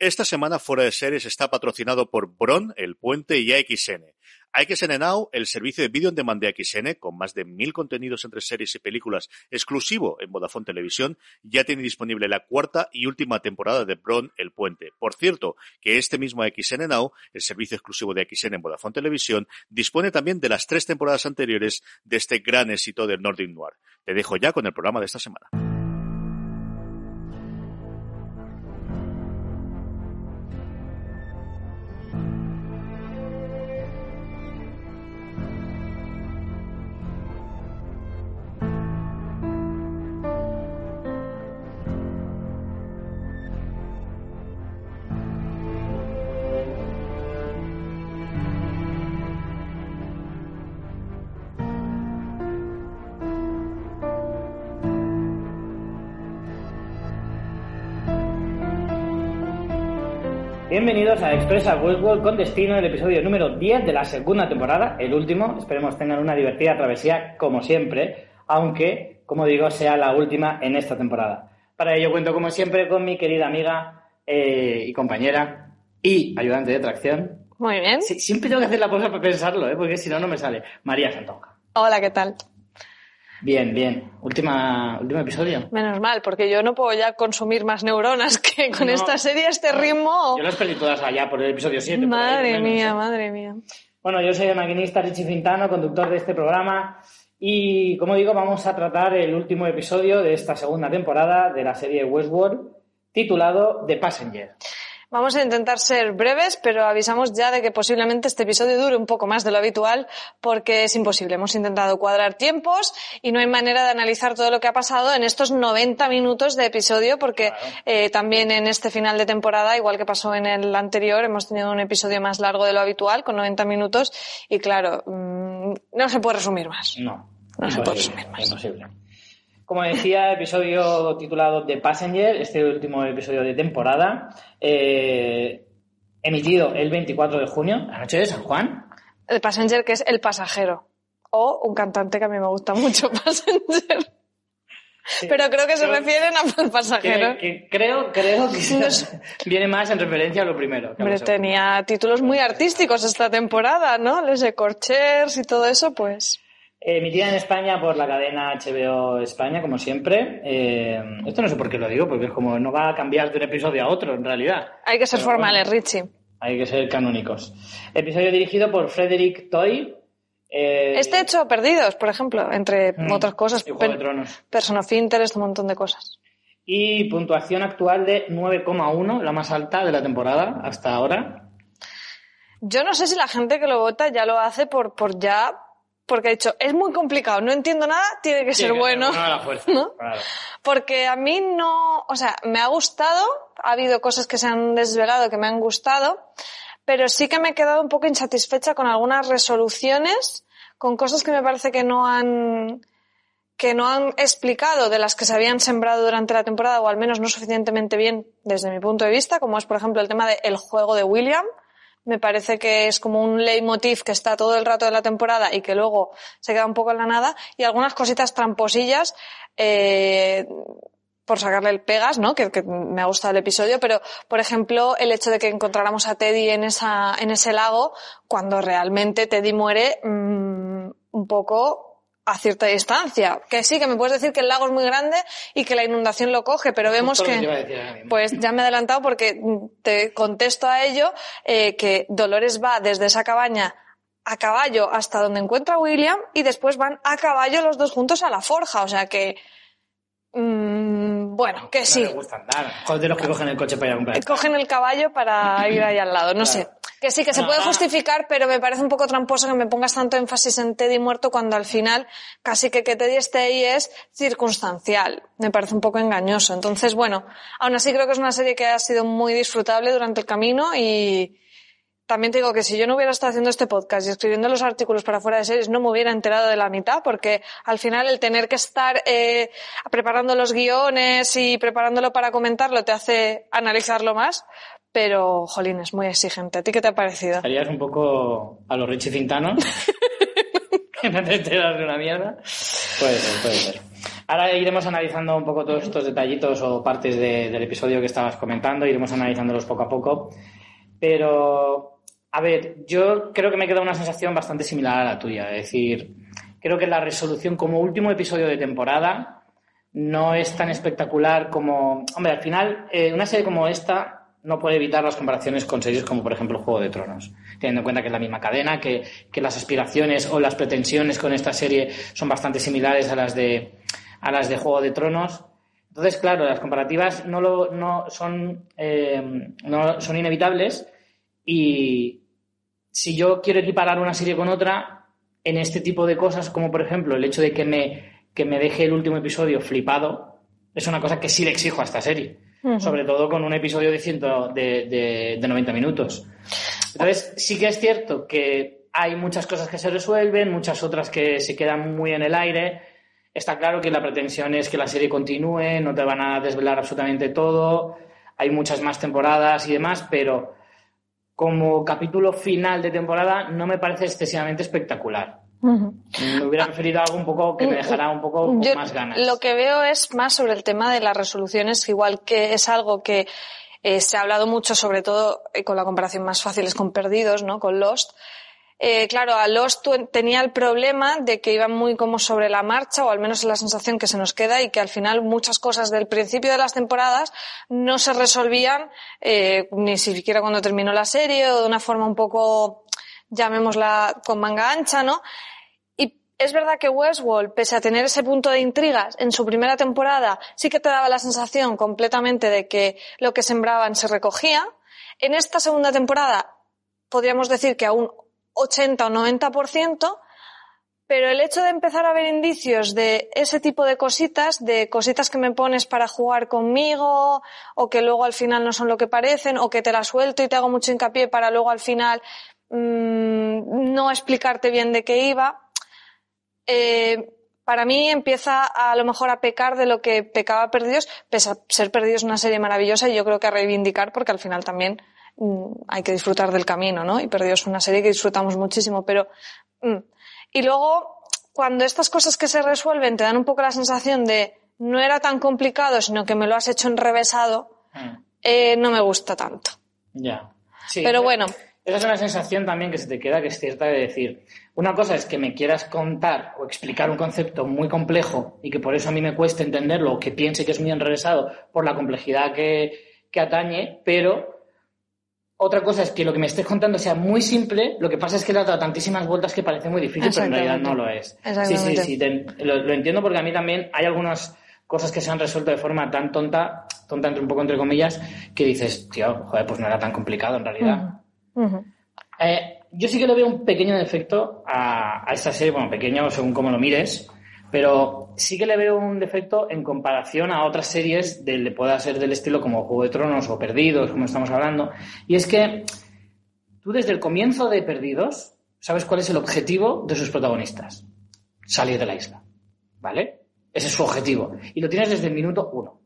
Esta semana Fuera de Series está patrocinado por Bron, El Puente y AXN. AXN Now, el servicio de vídeo en demand de AXN, con más de mil contenidos entre series y películas exclusivo en Vodafone Televisión, ya tiene disponible la cuarta y última temporada de Bron, El Puente. Por cierto, que este mismo AXN Now, el servicio exclusivo de AXN en Vodafone Televisión, dispone también de las tres temporadas anteriores de este gran éxito del Nordic Noir. Te dejo ya con el programa de esta semana. Bienvenidos a Expresa Westworld con destino el episodio número 10 de la segunda temporada, el último. Esperemos tengan una divertida travesía como siempre, aunque, como digo, sea la última en esta temporada. Para ello cuento como siempre con mi querida amiga eh, y compañera y ayudante de tracción. Muy bien. Sí, siempre tengo que hacer la pausa para pensarlo, ¿eh? porque si no, no me sale. María Santonja. Hola, ¿qué tal? Bien, bien. Última, último episodio. Menos mal, porque yo no puedo ya consumir más neuronas que con No. esta serie, este ritmo. Yo las perdí todas allá por el episodio 7. por ahí, Madre mía, ¿eh? madre mía. Bueno, yo soy el maquinista Richie Fintano, conductor de este programa. Y como digo, vamos a tratar el último episodio de esta segunda temporada de la serie Westworld, titulado The Passenger. Vamos a intentar ser breves, pero avisamos ya de que posiblemente este episodio dure un poco más de lo habitual porque es imposible. Hemos intentado cuadrar tiempos y no hay manera de analizar todo lo que ha pasado en estos 90 minutos de episodio porque eh, también en este final de temporada, igual que pasó en el anterior, hemos tenido un episodio más largo de lo habitual con 90 minutos y claro, mm, no se puede resumir más. No, No se puede resumir más. imposible. Como decía, episodio titulado The Passenger, este último episodio de temporada, eh, emitido el 24 de junio, la noche de San Juan. El passenger que es el pasajero. O un cantante que a mí me gusta mucho, passenger. Pero creo que se Creo- refieren al pasajero. Que, que creo, creo que viene más en referencia a lo primero. a Hombre, tenía títulos muy artísticos esta temporada, ¿no? Les de Corchers y todo eso, pues. Emitida en España por la cadena HBO España, como siempre. Eh, esto no sé por qué lo digo, porque es como no va a cambiar de un episodio a otro, en realidad. Hay que ser Pero formales, bueno, Richie. hay que ser canónicos. Episodio dirigido por Frederick Toy. eh, Este hecho Perdidos, por ejemplo, entre Mm, otras cosas. y Juego de Tronos. Person of Interest, un montón de cosas. Y puntuación actual de 9,1, la más alta de la temporada hasta ahora. Yo no sé si la gente que lo vota ya lo hace por, por ya. Porque ha dicho, es muy complicado, no entiendo nada, tiene que ser que bueno. a la fuerza, ¿no? claro. Porque a mí no, o sea, me ha gustado, ha habido cosas que se han desvelado que me han gustado, pero sí que me he quedado un poco insatisfecha con algunas resoluciones, con cosas que me parece que no han, que no han explicado de las que se habían sembrado durante la temporada, o al menos no suficientemente bien desde mi punto de vista, como es por ejemplo el tema del juego de William. Me parece que es como un leitmotiv que está todo el rato de la temporada y que luego se queda un poco en la nada. Y algunas cositas tramposillas, eh, por sacarle el pegas, ¿no? Que, me ha gustado el episodio, pero por ejemplo el hecho de que encontráramos a Teddy en esa, en ese lago, cuando realmente Teddy muere mm, un poco a cierta distancia. Que sí, que me puedes decir que el lago es muy grande y que la inundación lo coge, pero vemos que... Pues ya me he adelantado porque te contesto a ello eh, que Dolores va desde esa cabaña a caballo hasta donde encuentra a William y después van a caballo los dos juntos a la forja. O sea que, mm, bueno, que sí. gusta andar. De los que cogen el coche para ir a comprar. Cogen el caballo para ir ahí al lado. No sé. Que sí, que se No, puede justificar, pero me parece un poco tramposo que me pongas tanto énfasis en Teddy muerto cuando al final casi que que Teddy esté ahí es circunstancial. Me parece un poco engañoso. Entonces, bueno, aún así creo que es una serie que ha sido muy disfrutable durante el camino y también te digo que si yo no hubiera estado haciendo este podcast y escribiendo los artículos para fuera de series, no me hubiera enterado de la mitad, porque al final el tener que estar eh, preparando los guiones y preparándolo para comentarlo te hace analizarlo más. Pero, jolín, es muy exigente. ¿A ti qué te ha parecido? Un poco a los Richie Fintano. que no te enteras de una mierda. Puede ser, puede ser. Ahora iremos analizando un poco todos estos detallitos o partes de- del episodio que estabas comentando, iremos analizándolos poco a poco. Pero, a ver, yo creo que me queda una sensación bastante similar a la tuya. Es decir, creo que la resolución como último episodio de temporada no es tan espectacular como... Hombre, al final, eh, una serie como esta no puede evitar las comparaciones con series como, por ejemplo, Juego de Tronos. Teniendo en cuenta que es la misma cadena, que, que las aspiraciones o las pretensiones con esta serie son bastante similares a las de, a las de Juego de Tronos. Entonces, claro, las comparativas no, lo, no, son, eh, no son inevitables y si yo quiero equiparar una serie con otra en este tipo de cosas, como por ejemplo el hecho de que me, que me deje el último episodio flipado, es una cosa que sí le exijo a esta serie. Sobre todo con un episodio de, ciento, de, de, de 90 minutos. Entonces, sí que es cierto que hay muchas cosas que se resuelven, muchas otras que se quedan muy en el aire. Está claro que la pretensión es que la serie continúe, no te van a desvelar absolutamente todo, hay muchas más temporadas y demás, pero como capítulo final de temporada no me parece excesivamente espectacular. Me hubiera preferido algo un poco que me dejara un poco con Yo más ganas. Lo que veo es más sobre el tema de las resoluciones, igual que es algo que eh, se ha hablado mucho, sobre todo eh, con la comparación más fácil es con Perdidos, ¿no? Con Lost. Eh, claro, a Lost tenía el problema de que iban muy como sobre la marcha, o al menos es la sensación que se nos queda, y que al final muchas cosas del principio de las temporadas no se resolvían eh, ni siquiera cuando terminó la serie, o de una forma un poco, llamémosla, con manga ancha, ¿no? Es verdad que Westworld, pese a tener ese punto de intrigas en su primera temporada, sí que te daba la sensación completamente de que lo que sembraban se recogía. En esta segunda temporada podríamos decir que a un 80 o 90%, pero el hecho de empezar a ver indicios de ese tipo de cositas, de cositas que me pones para jugar conmigo, o que luego al final no son lo que parecen, o que te la suelto y te hago mucho hincapié para luego al final mm, no explicarte bien de qué iba, eh, para mí empieza a, a lo mejor a pecar de lo que pecaba Perdidos, pese a ser Perdidos una serie maravillosa y yo creo que a reivindicar porque al final también mm, hay que disfrutar del camino, ¿no? Y Perdidos es una serie que disfrutamos muchísimo, pero... mm. Y luego, cuando estas cosas que se resuelven te dan un poco la sensación de no era tan complicado, sino que me lo has hecho enrevesado, Mm, eh, no me gusta tanto. Ya. Sí, Pero bueno, Esa es una sensación también que se te queda, que es cierta de decir, una cosa es que me quieras contar o explicar un concepto muy complejo y que por eso a mí me cueste entenderlo o que piense que es muy enrevesado por la complejidad que, que atañe, pero otra cosa es que lo que me estés contando sea muy simple, lo que pasa es que le ha dado tantísimas vueltas que parece muy difícil, pero en realidad no lo es. Sí, sí, sí, te- lo, lo entiendo porque a mí también hay algunas cosas que se han resuelto de forma tan tonta, tonta entre un poco entre comillas, que dices, tío, joder, pues no era tan complicado en realidad. Eh, yo sí que le veo un pequeño defecto a, a esta serie, bueno, pequeño según cómo lo mires, pero sí que le veo un defecto en comparación a otras series del, pueda ser del estilo como Juego de Tronos o Perdidos, como estamos hablando, y es que tú desde el comienzo de Perdidos sabes cuál es el objetivo de sus protagonistas, salir de la isla, ¿vale? Ese es su objetivo, y lo tienes desde el minuto uno.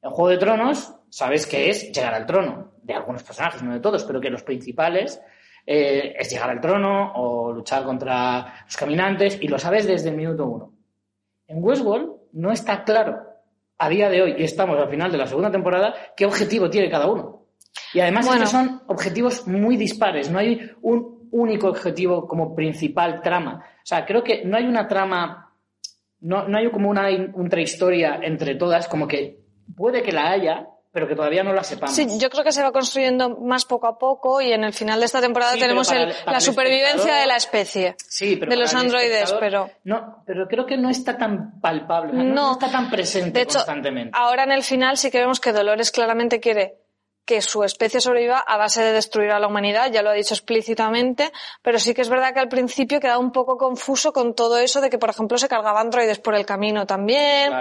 En Juego de Tronos sabes que es llegar al trono, de algunos personajes, no de todos, pero que los principales eh, es llegar al trono o luchar contra los caminantes, y lo sabes desde el minuto uno. En Westworld no está claro, a día de hoy, y estamos al final de la segunda temporada, qué objetivo tiene cada uno. Y además Bueno. que son objetivos muy dispares, no hay un único objetivo como principal trama. O sea, creo que no hay una trama, no, no hay como una intrahistoria entre todas, como que puede que la haya, pero que todavía no la sepamos. Sí, yo creo que se va construyendo más poco a poco y en el final de esta temporada Sí, tenemos el- el- la el supervivencia de la especie. Sí, pero de los androides, pero- No, pero creo que no está tan palpable, no, No. está tan presente De hecho, constantemente. ahora en el final sí que vemos que Dolores claramente quiere que su especie sobreviva a base de destruir a la humanidad, ya lo ha dicho explícitamente, pero sí que es verdad que al principio quedaba un poco confuso con todo eso de que, por ejemplo, se cargaba androides por el camino también.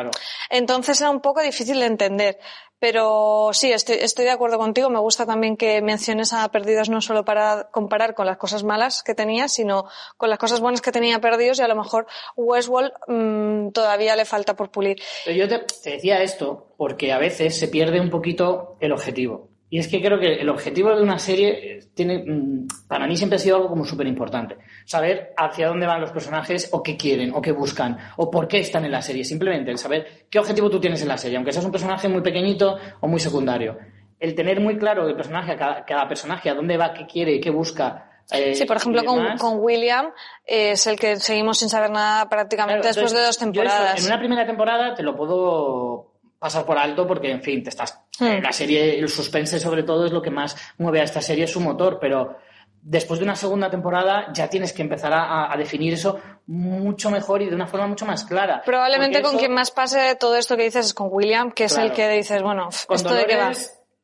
Entonces era un poco difícil de entender. Pero sí, estoy, estoy de acuerdo contigo. Me gusta también que menciones a Perdidos no solo para comparar con las cosas malas que tenía, sino con las cosas buenas que tenía Perdidos y a lo mejor Westworld mmm, todavía le falta por pulir. Pero yo te, te decía esto porque a veces se pierde un poquito el objetivo. Y es que creo que el objetivo de una serie tiene, mm, para mí siempre ha sido algo como súper importante. Saber hacia dónde van los personajes o qué quieren o qué buscan o por qué están en la serie. Simplemente el saber qué objetivo tú tienes en la serie, aunque seas un personaje muy pequeñito o muy secundario. El tener muy claro el personaje, cada, personaje, a dónde va, qué quiere, qué busca, eh, sí, por ejemplo, con, con, William eh, es el que seguimos sin saber nada prácticamente después de dos temporadas. en una primera temporada te lo puedo pasar por alto porque, en fin, te estás. La serie, el suspense sobre todo es lo que más mueve a esta serie, es su motor, pero después de una segunda temporada ya tienes que empezar a, definir eso mucho mejor y de una forma mucho más clara. Probablemente con quien más pase todo esto que dices es con William, que es el que dices, bueno, esto de qué va.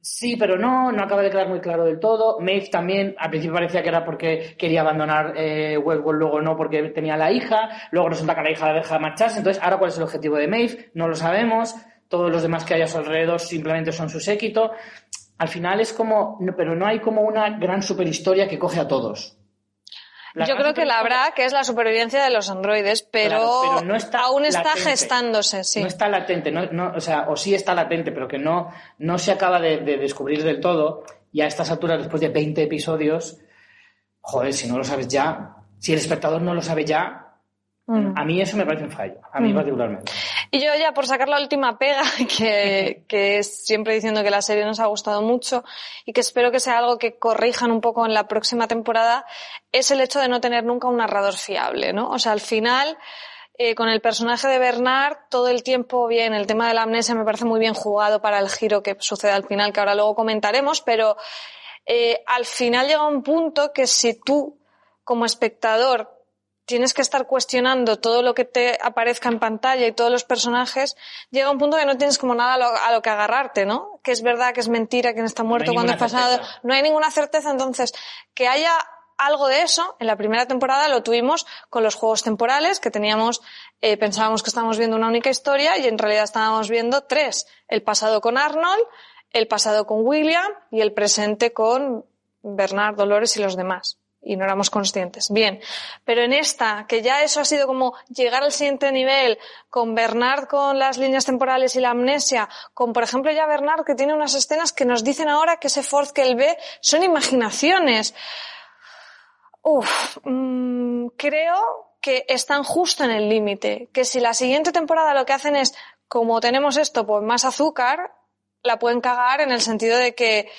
Sí, pero no, no acaba de quedar muy claro del todo. Maeve también, al principio parecía que era porque quería abandonar eh, Westworld, luego no porque tenía la hija, luego resulta que la hija la deja marcharse, entonces ahora cuál es el objetivo de Maeve, no lo sabemos todos los demás que hay a su alrededor simplemente son su séquito. Al final es como, pero no hay como una gran superhistoria que coge a todos. Yo creo que la habrá, que es la supervivencia de los androides, pero, no está aún está gestándose, sí. No está latente, no, o sea, o sí está latente, pero que no, no se acaba de, descubrir del todo. Y a estas alturas, después de 20 episodios, joder, si no lo sabes ya, si el espectador no lo sabe ya, mm. a mí eso me parece un fallo, a mí mm. particularmente. Y yo ya por sacar la última pega, que, que es siempre diciendo que la serie nos ha gustado mucho y que espero que sea algo que corrijan un poco en la próxima temporada, es el hecho de no tener nunca un narrador fiable, ¿no? O sea, al final, eh, con el personaje de Bernard, todo el tiempo bien, el tema de la amnesia me parece muy bien jugado para el giro que sucede al final, que ahora luego comentaremos, pero eh, al final llega un punto que si tú, como espectador, tienes que estar cuestionando todo lo que te aparezca en pantalla y todos los personajes, llega un punto que no tienes como nada a lo, que agarrarte, ¿no? Que es verdad, que es mentira, quién está muerto, cuando es pasado. No hay ninguna certeza, entonces, que haya algo de eso, en la primera temporada lo tuvimos con los juegos temporales, que teníamos, eh, pensábamos que estábamos viendo una única historia y en realidad estábamos viendo tres. El pasado con Arnold, el pasado con William y el presente con Bernard, Dolores y los demás y no éramos conscientes. Bien, pero en esta, que ya eso ha sido como llegar al siguiente nivel, con Bernard con las líneas temporales y la amnesia, con por ejemplo ya Bernard que tiene unas escenas que nos dicen ahora que ese Ford que él ve son imaginaciones. Uf, mmm, creo que están justo en el límite, que si la siguiente temporada lo que hacen es, como tenemos esto, pues más azúcar, la pueden cagar en el sentido de que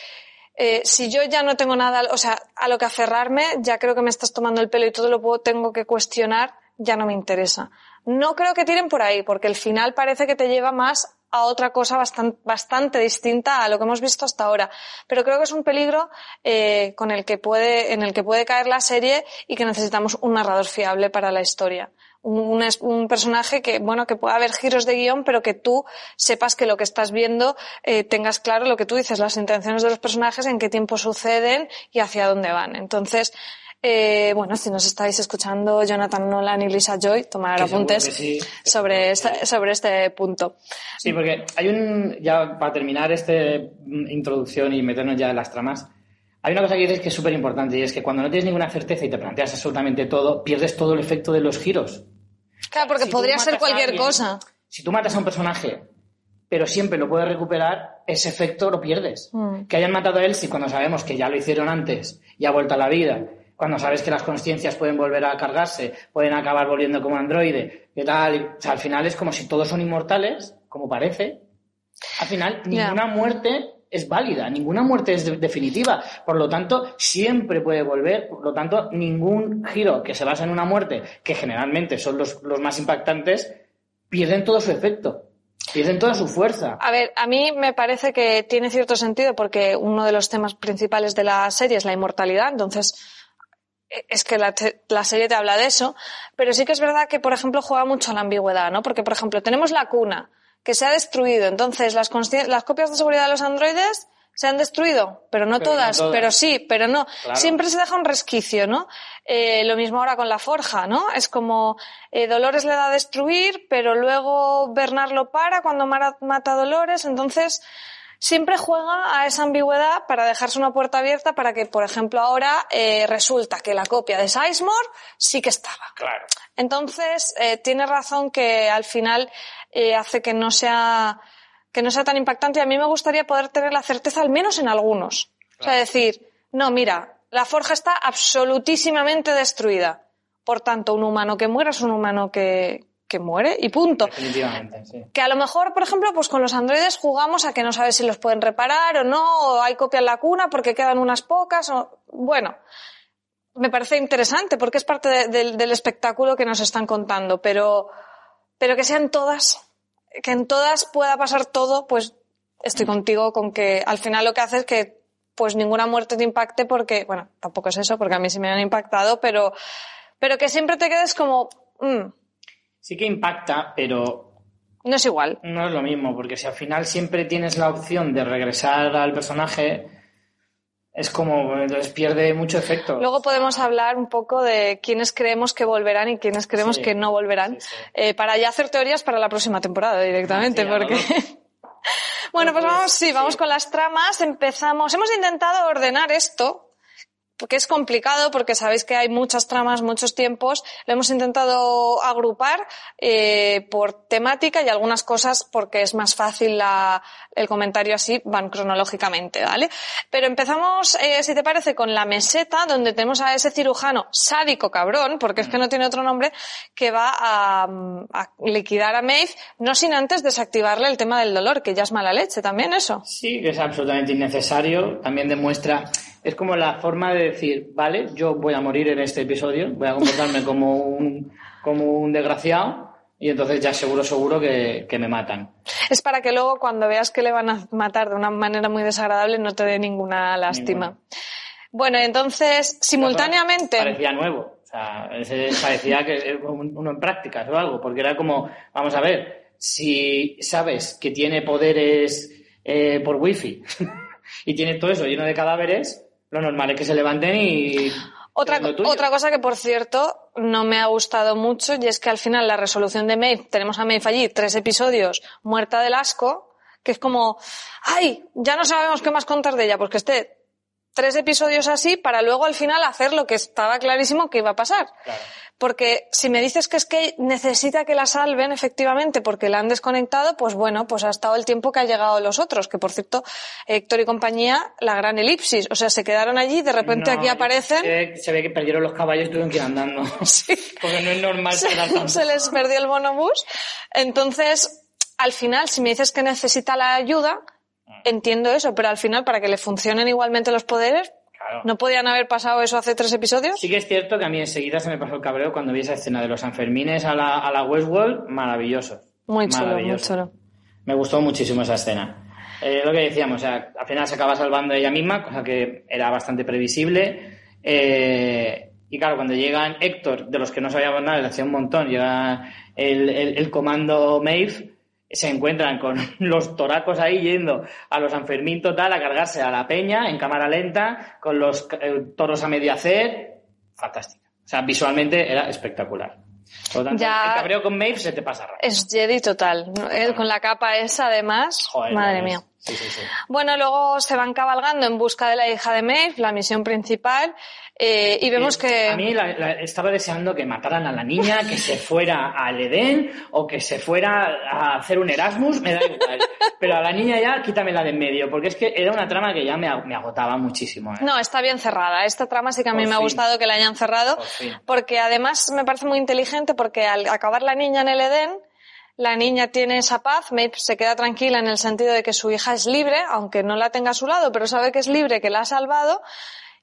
eh, si yo ya no tengo nada, o sea, a lo que aferrarme, ya creo que me estás tomando el pelo y todo lo puedo, tengo que cuestionar, ya no me interesa. No creo que tiren por ahí, porque el final parece que te lleva más a otra cosa bastante, bastante distinta a lo que hemos visto hasta ahora. Pero creo que es un peligro eh, con el que puede, en el que puede caer la serie y que necesitamos un narrador fiable para la historia un, un, personaje que, bueno, que pueda haber giros de guion, pero que tú sepas que lo que estás viendo eh, tengas claro lo que tú dices, las intenciones de los personajes, en qué tiempo suceden y hacia dónde van. Entonces, eh, bueno, si nos estáis escuchando Jonathan Nolan y Lisa Joy, tomar apuntes sobre, este, sobre este punto. Sí, porque hay un, ya para terminar esta introducción y meternos ya en las tramas, hay una cosa que dices que es súper importante y es que cuando no tienes ninguna certeza y te planteas absolutamente todo, pierdes todo el efecto de los giros. Claro, porque podría ser cualquier cosa. Si tú matas a un personaje, pero siempre lo puedes recuperar, ese efecto lo pierdes. Mm. Que hayan matado a él, si cuando sabemos que ya lo hicieron antes y ha vuelto a la vida, cuando sabes que las conciencias pueden volver a cargarse, pueden acabar volviendo como androide, ¿qué tal? O sea, al final es como si todos son inmortales, como parece. Al final, ninguna muerte es válida, ninguna muerte es definitiva. Por lo tanto, siempre puede volver. Por lo tanto, ningún giro que se basa en una muerte, que generalmente son los, los más impactantes, pierden todo su efecto. Pierden toda su fuerza. A ver, a mí me parece que tiene cierto sentido porque uno de los temas principales de la serie es la inmortalidad, entonces es que la, la, serie te habla de eso, pero sí que es verdad que, por ejemplo, juega mucho a la ambigüedad, ¿no? Porque, por ejemplo, tenemos la cuna, que se ha destruido. Entonces, las, las copias de seguridad de los androides se han destruido, pero no, Pero no todas, pero sí, pero no. Claro. Siempre se deja un resquicio, ¿no? Eh, lo mismo ahora con la forja, ¿no? Es como eh, Dolores le da a destruir, pero luego Bernard lo para cuando mata a Dolores, entonces siempre juega a esa ambigüedad para dejarse una puerta abierta para que, por ejemplo, ahora eh, resulta que la copia de Sizemore sí que estaba. Claro. Entonces, eh, tiene razón que al final eh, hace que no sea que no sea tan impactante y a mí me gustaría poder tener la certeza al menos en algunos. O sea, decir, no, mira, la forja está absolutísimamente destruida. Por tanto, un humano que muera es un humano que, que muere y punto. Definitivamente, sí. Que a lo mejor, por ejemplo, pues con los androides jugamos a que no sabes si los pueden reparar o no, o hay copia en la cuna porque quedan unas pocas, o bueno. Me parece interesante porque es parte de- del- del espectáculo que nos están contando, pero, pero que sean todas, que en todas pueda pasar todo, pues estoy contigo con que al final lo que hace es que pues ninguna muerte te impacte porque, bueno, tampoco es eso porque a mí sí me han impactado, pero, pero que siempre te quedes como, mm, Sí que impacta, pero no es igual. no es lo mismo, porque si al final siempre tienes la opción de regresar al personaje, es como, entonces pierde mucho efecto. Luego podemos hablar un poco de quiénes creemos que volverán y quiénes creemos Sí. que no volverán, Sí, sí. eh, para ya hacer teorías para la próxima temporada directamente, Ah, porque... bueno, pues Pues, vamos, sí. vamos con las tramas. Empezamos. Hemos intentado ordenar esto, porque es complicado, porque sabéis que hay muchas tramas, muchos tiempos. Lo hemos intentado agrupar eh, por temática y algunas cosas porque es más fácil la- el comentario así, van cronológicamente, ¿vale? Pero empezamos, eh, si te parece, con la meseta, donde tenemos a ese cirujano sádico cabrón, porque es que no tiene otro nombre, que va a, a liquidar a Maeve, no sin antes desactivarle el tema del dolor, que ya es mala leche también eso. Sí, que es absolutamente innecesario. También demuestra, es como la forma de decir, vale, yo voy a morir en este episodio, voy a comportarme como un, como un desgraciado y entonces ya seguro, seguro que, que me matan. Es para que luego cuando veas que le van a matar de una manera muy desagradable no te dé ninguna lástima. Ninguna. Bueno, entonces, simultáneamente... Parecía nuevo. O sea, parecía que uno en prácticas o algo, porque era como, vamos a ver, si sabes que tiene poderes eh, por wifi y tiene todo eso lleno de cadáveres, lo normal es que se levanten y... Otra, otra cosa que, por cierto, no me ha gustado mucho y es que al final la resolución de Maeve, tenemos a Maeve allí tres episodios muerta del asco, que es como, ay, ya no sabemos qué más contar de ella, pues que esté tres episodios así para luego al final hacer lo que estaba clarísimo que iba a pasar. Claro. Porque si me dices que es que necesita que la salven efectivamente porque la han desconectado, pues bueno, pues ha estado el tiempo que ha llegado los otros, que por cierto, Héctor y compañía, la gran elipsis, o sea, se quedaron allí, de repente No, aquí aparecen. se ve que perdieron los caballos y tuvieron que ir andando. Sí. Porque no es normal se, tanto. se les perdió el bonobús. Entonces, al final, si me dices que necesita la ayuda, entiendo eso, pero al final, para que le funcionen igualmente los poderes, Claro. ¿no podían haber pasado eso hace tres episodios? Sí que es cierto que a mí enseguida se me pasó el cabreo cuando vi esa escena de los Sanfermines a la, a la Westworld, maravilloso. Muy chulo, muy Maravilloso. chulo. Me gustó muchísimo esa escena. Eh, lo que decíamos, o sea, al final se acaba salvando ella misma, cosa que era bastante previsible. Eh, y claro, cuando llegan Héctor, de los que no sabíamos nada, desde hacía un montón, llega el, el- el comando Maeve, se encuentran con los toracos ahí yendo a los Sanfermín total a cargarse a la peña en cámara lenta, con los eh, toros a medio hacer. Fantástica. O sea, visualmente era espectacular. Por lo tanto, Ya- el cabreo con Maeve se te pasa rápido. Es Jedi total. con la capa esa, además. Joder, Madre mía. Sí, sí, sí. Bueno, luego se van cabalgando en busca de la hija de Maeve, la misión principal, eh, y vemos Eh, que... A mí la- la- estaba deseando que mataran a la niña, que se fuera al Edén o que se fuera a hacer un Erasmus, me da igual. Pero a la niña ya quítamela de en medio, porque es que era una trama que ya me, ag- me agotaba muchísimo. ¿eh? No, está bien cerrada. Esta trama sí que a mí Por me ha gustado que la hayan cerrado, Por porque además me parece muy inteligente porque al acabar la niña en el Edén, la niña tiene esa paz, Maeve se queda tranquila en el sentido de que su hija es libre, aunque no la tenga a su lado, pero sabe que es libre, que la ha salvado,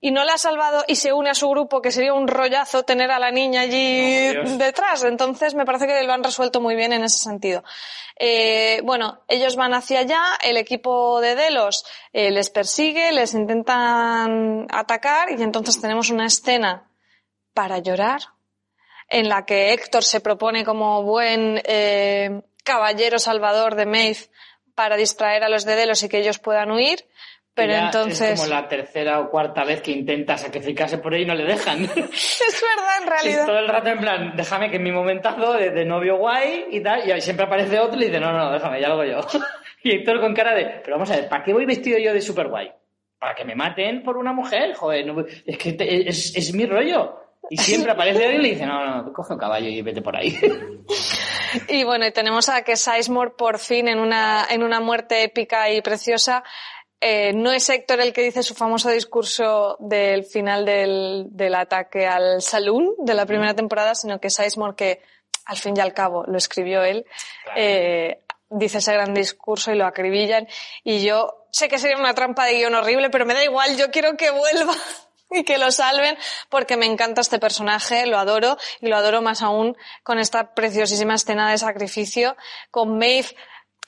y no la ha salvado y se une a su grupo, que sería un rollazo tener a la niña allí Oh, detrás. Entonces me parece que lo han resuelto muy bien en ese sentido. Eh, bueno, ellos van hacia allá, el equipo de Delos eh, les persigue, les intentan atacar y entonces tenemos una escena para llorar en la que Héctor se propone como buen eh, caballero salvador de Maeve para distraer a los de Delos y que ellos puedan huir, Pero Ya entonces. Es como la tercera o cuarta vez que intenta sacrificarse por ella y no le dejan. Es verdad, en Es realidad. todo el rato en plan, déjame que en mi momentazo de, de novio guay y tal, y ahí siempre aparece otro y dice, no, no, déjame, ya lo hago yo. y Héctor con cara de, pero vamos a ver, ¿para qué voy vestido yo de super guay? Para que me maten por una mujer, joder, no- es que te- es, es mi rollo. Y siempre aparece alguien y le dice, no, no, coge un caballo y vete por ahí. Y bueno, y tenemos a que Sizemore por fin en una, en una muerte épica y preciosa. eh, no es Héctor el que dice su famoso discurso del final del, del ataque al saloon de la primera temporada, sino que Sizemore, que al fin y al cabo lo escribió él, eh, dice ese gran discurso y lo acribillan. Y yo sé que sería una trampa de guion horrible, pero me da igual, yo quiero que vuelva y que lo salven porque me encanta este personaje, lo adoro y lo adoro más aún con esta preciosísima escena de sacrificio con Maeve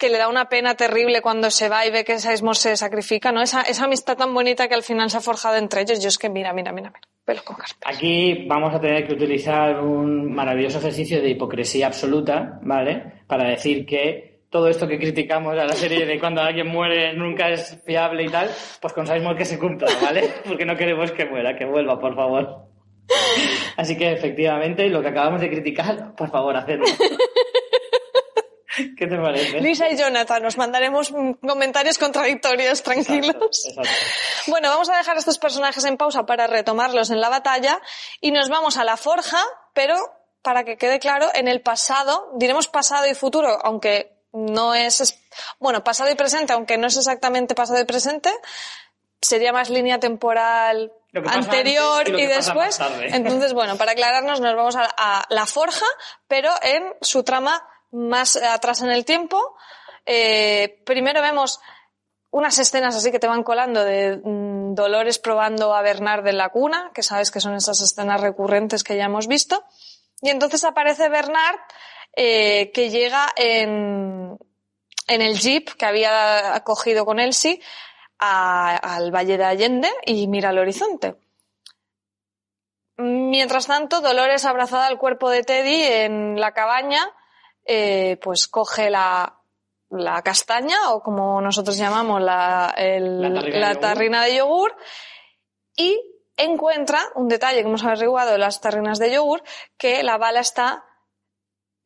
que le da una pena terrible cuando se va y ve que Sizemore se sacrifica, ¿no? Esa, esa amistad tan bonita que al final se ha forjado entre ellos. Yo es que mira, mira, mira, mira, con. Aquí vamos a tener que utilizar un maravilloso ejercicio de hipocresía absoluta, ¿vale? Para decir que todo esto que criticamos a la serie de cuando alguien muere nunca es fiable y tal, pues con Sizemore que se cumpla, ¿vale? Porque no queremos que muera, que vuelva, por favor. Así que efectivamente, lo que acabamos de criticar, por favor, hacedlo. ¿Qué te parece? Lisa y Jonathan, nos mandaremos comentarios contradictorios, tranquilos. Exacto. Bueno, vamos a dejar a estos personajes en pausa para retomarlos en la batalla y nos vamos a la forja, pero para que quede claro, en el pasado, diremos pasado y futuro, aunque no es, bueno, pasado y presente, aunque no es exactamente pasado y presente, sería más línea temporal anterior y después. Entonces, bueno, para aclararnos, nos vamos a, a la forja, pero en su trama más atrás en el tiempo. Eh, primero vemos unas escenas así que te van colando de mm, Dolores probando a Bernard en la cuna, que sabes que son esas escenas recurrentes que ya hemos visto. Y entonces aparece Bernard eh, que llega en, en el jeep que había cogido con Elsie a- al Valle de Allende y mira al horizonte. Mientras tanto, Dolores, abrazada al cuerpo de Teddy en la cabaña, eh, pues coge la, la castaña, o como nosotros llamamos la, el- La tarrina de la tarrina de yogur, y encuentra un detalle que hemos averiguado de las tarrinas de yogur, que la bala está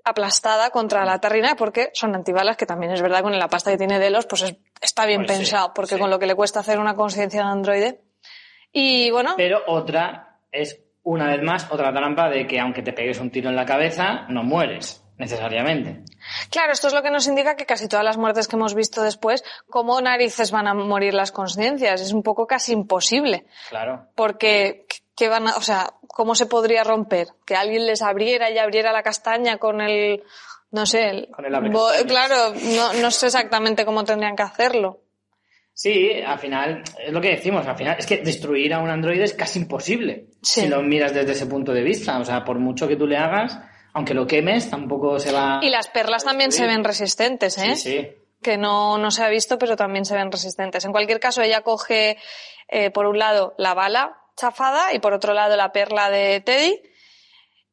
aplastada contra la tarrina porque son antibalas, que también es verdad con la pasta que tiene Delos, pues es- está bien Pues sí, pensado, porque sí. con lo que le cuesta hacer una conciencia de androide. Y bueno, Pero otra es, una vez más, otra trampa de que aunque te pegues un tiro en la cabeza, no mueres, necesariamente. Claro, esto es lo que nos indica que casi todas las muertes que hemos visto después, ¿cómo narices van a morir las conciencias? Es un poco casi imposible. Claro. Porque, ¿qué van a, o sea, ¿cómo se podría romper? Que alguien les abriera y abriera la castaña con el, no sé, el, Con el bo- claro, no, no sé exactamente cómo tendrían que hacerlo. Sí, al final, es lo que decimos, al final es que destruir a un androide es casi imposible Sí. si lo miras desde ese punto de vista. O sea, por mucho que tú le hagas, aunque lo quemes, tampoco se va... Y las perlas también se ven resistentes, ¿eh? Sí, sí. que no, no se ha visto, pero también se ven resistentes. En cualquier caso, ella coge, eh, por un lado, la bala chafada y por otro lado la perla de Teddy.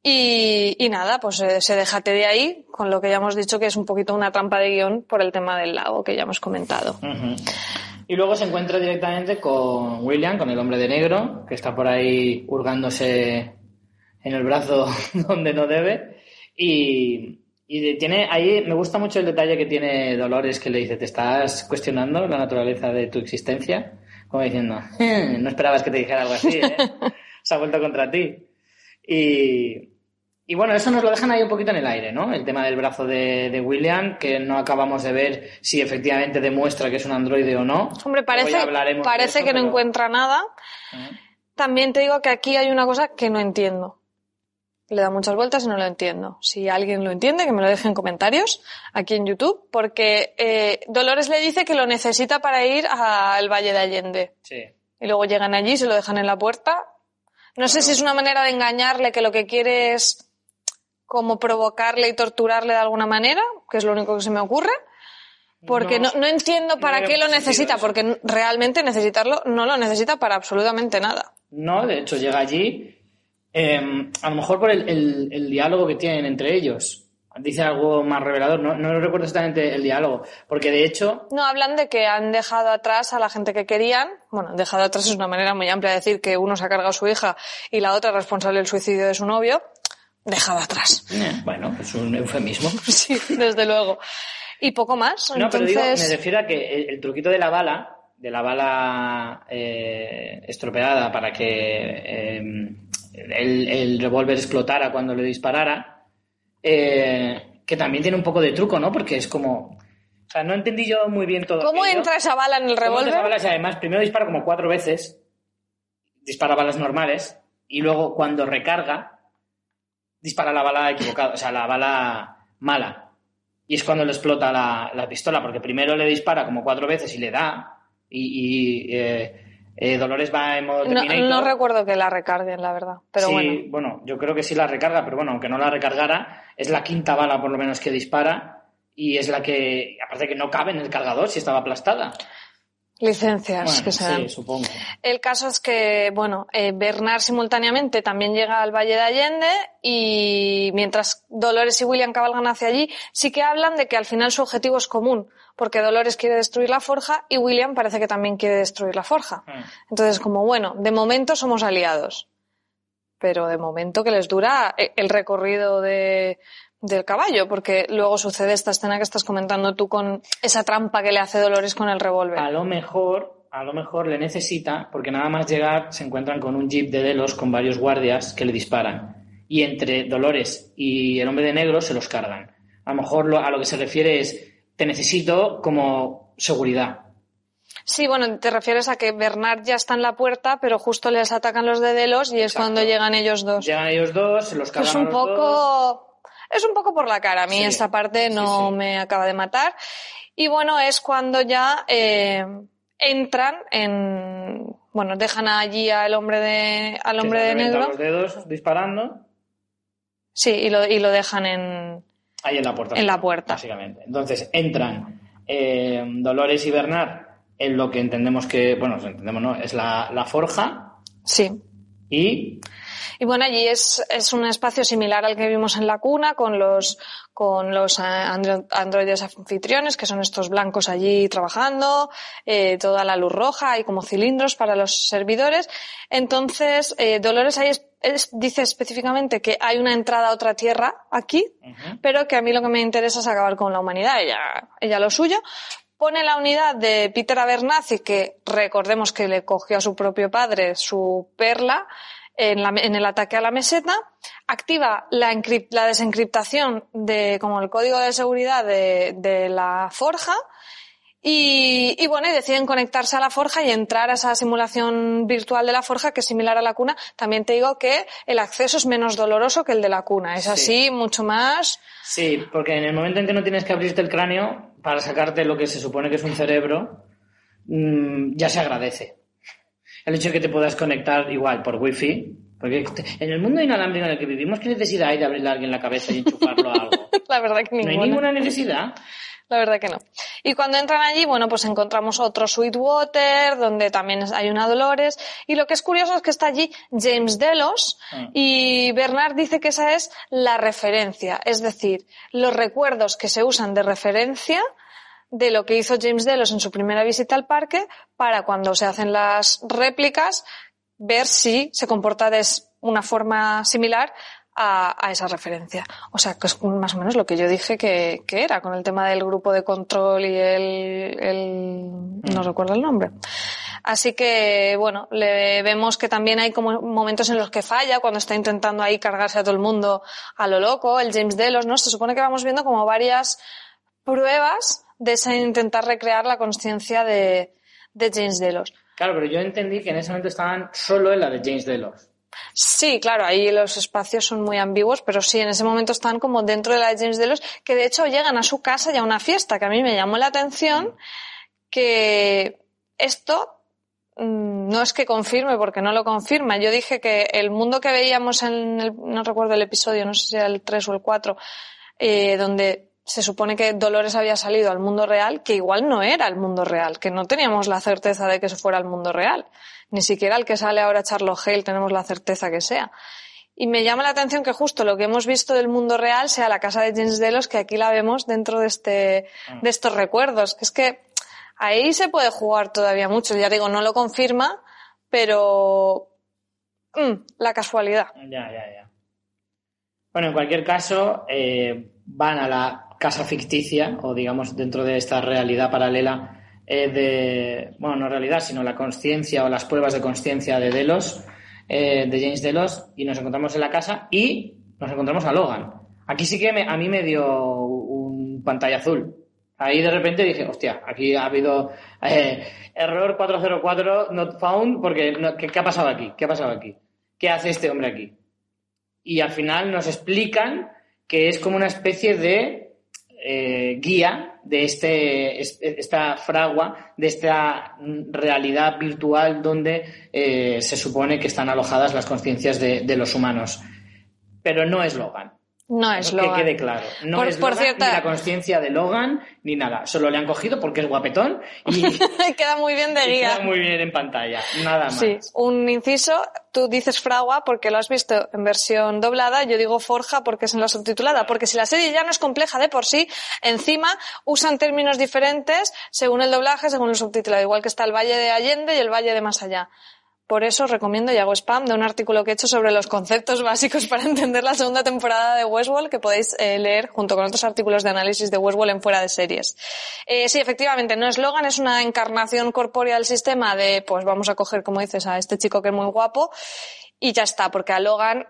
Y, nada, pues eh, se deja Teddy ahí, con lo que ya hemos dicho que es un poquito una trampa de guion por el tema del lago que ya hemos comentado. Y luego se encuentra directamente con William, con el hombre de negro, que está por ahí hurgándose en el brazo donde no debe. Y, y tiene ahí, me gusta mucho el detalle que tiene Dolores, que le dice, ¿te estás cuestionando la naturaleza de tu existencia? Como diciendo, "Eh, no esperabas que te dijera algo así, ¿eh? Se ha vuelto contra ti. Y, y bueno, eso nos lo dejan ahí un poquito en el aire, ¿no? El tema del brazo de, de William, que no acabamos de ver si efectivamente demuestra que es un androide o no. Hombre, parece, parece eso, que no encuentra nada. También te digo que aquí hay una cosa que no entiendo. Le da muchas vueltas y no lo entiendo. Si alguien lo entiende, que me lo deje en comentarios aquí en YouTube, porque eh, Dolores le dice que lo necesita para ir al Valle de Allende. Sí. Y luego llegan allí, se lo dejan en la puerta. No sé si es una manera de engañarle, que lo que quiere es como provocarle y torturarle de alguna manera, que es lo único que se me ocurre. Porque no, No, no entiendo para no qué lo necesita, porque realmente necesitarlo no lo necesita para absolutamente nada. No, de hecho llega allí, eh, a lo mejor por el, el- el diálogo que tienen entre ellos, dice algo más revelador. No, no recuerdo exactamente el diálogo, porque de hecho... No, hablan de que han dejado atrás a la gente que querían. Bueno, dejado atrás es una manera muy amplia de decir que uno se ha cargado a su hija y la otra es responsable del suicidio de su novio. Dejado atrás. Eh, bueno, es un eufemismo. sí, desde luego. Y poco más. No, pero digo, me refiero a que el, el truquito de la bala, de la bala eh, estropeada para que eh, el, el revólver explotara cuando le disparara, eh, que también tiene un poco de truco, ¿no? Porque es como... O sea, no entendí yo muy bien todo. ¿Cómo aquello. entra esa bala en el ¿Cómo entra esa revólver? bala? Y además, primero dispara como cuatro veces, dispara balas normales, y luego cuando recarga, dispara la bala equivocada, o sea, la bala mala. Y es cuando le explota la, la pistola, porque primero le dispara como cuatro veces y le da, y, y, eh, eh, Dolores va en modo No, Terminator. no recuerdo que la recarguen, la verdad. Pero sí, bueno. yo creo que sí la recarga, pero bueno, aunque no la recargara, es la quinta bala por lo menos que dispara y es la que, aparte que no cabe en el cargador si estaba aplastada. Licencias Bueno, que se dan. sí, supongo. El caso es que, bueno, eh, Bernard simultáneamente también llega al Valle de Allende y mientras Dolores y William cabalgan hacia allí, sí que hablan de que al final su objetivo es común, porque Dolores quiere destruir la forja y William parece que también quiere destruir la forja. Mm. Entonces, como bueno, de momento somos aliados, pero de momento que les dura eh, el recorrido de, del caballo, porque luego sucede esta escena que estás comentando tú con esa trampa que le hace Dolores con el revólver. A lo mejor, a lo mejor le necesita, porque nada más llegar se encuentran con un jeep de Delos con varios guardias que le disparan. Y entre Dolores y el hombre de negro se los cargan. A lo mejor lo- a lo que se refiere es, te necesito como seguridad. Sí, bueno, te refieres a que Bernard ya está en la puerta, pero justo les atacan los de Delos y es Exacto. cuando llegan ellos dos. Llegan ellos dos, se los cargan es un los dos. Es un poco por la cara. A mí Sí, esta parte no sí. me acaba de matar. Y bueno, es cuando ya eh, entran en, bueno, dejan allí al hombre de, al hombre de negro. los dedos disparando Sí, y lo, y lo dejan en, ahí en la puerta. En la puerta. Básicamente. Entonces entran eh, Dolores y Bernard en lo que entendemos que, bueno, entendemos, ¿no? Es la, la forja sí. y Y bueno, allí es, es un espacio similar al que vimos en la cuna, con los, con los andro- androides anfitriones, que son estos blancos allí trabajando, eh, toda la luz roja y como cilindros para los servidores. Entonces, eh, Dolores ahí es- es- dice específicamente que hay una entrada a otra tierra aquí, pero que a mí lo que me interesa es acabar con la humanidad, ella, ella lo suyo. Pone la unidad de Peter Abernathy, que recordemos que le cogió a su propio padre su perla en, la- en el ataque a la meseta, activa la, encrip- la desencriptación de, como el código de seguridad de, de la forja, y, y bueno, y deciden conectarse a la forja y entrar a esa simulación virtual de la forja que es similar a la cuna. También te digo que el acceso es menos doloroso que el de la cuna. Es Sí. así, mucho más. Sí, porque en el momento en que no tienes que abrirte el cráneo para sacarte lo que se supone que es un cerebro, mm, ya se agradece. El hecho de que te puedas conectar igual por wifi, porque en el mundo inalámbrico en el que vivimos, ¿qué necesidad hay de abrirle a alguien la cabeza y enchufarlo a algo? La verdad que No hay ninguna. ninguna necesidad. La verdad que no. Y cuando entran allí, bueno, pues encontramos otro Sweetwater, donde también hay una Dolores. Y lo que es curioso es que está allí James Delos Ah. y Bernard dice que esa es la referencia. Es decir, los recuerdos que se usan de referencia de lo que hizo James Delos en su primera visita al parque para cuando se hacen las réplicas ver si se comporta de una forma similar a, a esa referencia. O sea, que es más o menos lo que yo dije que, que era con el tema del grupo de control y el, el no recuerdo el nombre. Así que, bueno, le vemos que también hay como momentos en los que falla, cuando está intentando ahí cargarse a todo el mundo a lo loco, el James Delos, ¿no? Se supone que vamos viendo como varias pruebas de ese intentar recrear la conciencia de, de James Delos. Claro, pero yo entendí que en ese momento estaban solo en la de James Delos. Sí, claro, ahí los espacios son muy ambiguos, pero sí, en ese momento están como dentro de la de James Delos, que de hecho llegan a su casa y a una fiesta, que a mí me llamó la atención que esto mm, no es que confirme, porque no lo confirma. Yo dije que el mundo que veíamos en el, no recuerdo el episodio, no sé si era el 3 o el 4, eh, donde se supone que Dolores había salido al mundo real, que igual no era el mundo real, que no teníamos la certeza de que eso fuera el mundo real. Ni siquiera el que sale ahora Charlo Hale tenemos la certeza que sea. Y me llama la atención que justo lo que hemos visto del mundo real sea la casa de James Delos, que aquí la vemos dentro de este, de estos recuerdos. Es que ahí se puede jugar todavía mucho. Ya digo, no lo confirma, pero mm, la casualidad. Ya, ya, ya. Bueno, en cualquier caso, eh, van a la casa ficticia, o digamos dentro de esta realidad paralela eh, de, bueno, no realidad, sino la conciencia o las pruebas de conciencia de Delos, eh, de James Delos, y nos encontramos en la casa y nos encontramos a Logan. Aquí sí que a mí me dio un pantalla azul. Ahí de repente dije, hostia, aquí ha habido eh, error 404 not found, porque ¿qué, ha pasado aquí? ¿Qué ha pasado aquí? ¿Qué hace este hombre aquí? Y al final nos explican que es como una especie de eh, guía de este, esta fragua, de esta realidad virtual donde eh, se supone que están alojadas las conciencias de, de los humanos. Pero no es Logan. No es Logan. Que quede claro. No es Logan, ni la conciencia de Logan, ni nada. Solo le han cogido porque es guapetón y queda muy bien de guía. Queda muy bien en pantalla. Nada más. Sí, un inciso. Tú dices fragua porque lo has visto en versión doblada. Yo digo forja porque es en la subtitulada. Porque si la serie ya no es compleja de por sí, encima usan términos diferentes según el doblaje, según el subtitulado. Igual que está el Valle de Allende y el Valle de Más Allá. Por eso recomiendo y hago spam de un artículo que he hecho sobre los conceptos básicos para entender la segunda temporada de Westworld que podéis eh, leer junto con otros artículos de análisis de Westworld en fuera de series. Eh, sí, efectivamente, no es Logan, es una encarnación corpórea del sistema de, pues vamos a coger, como dices, a este chico que es muy guapo y ya está, porque a Logan,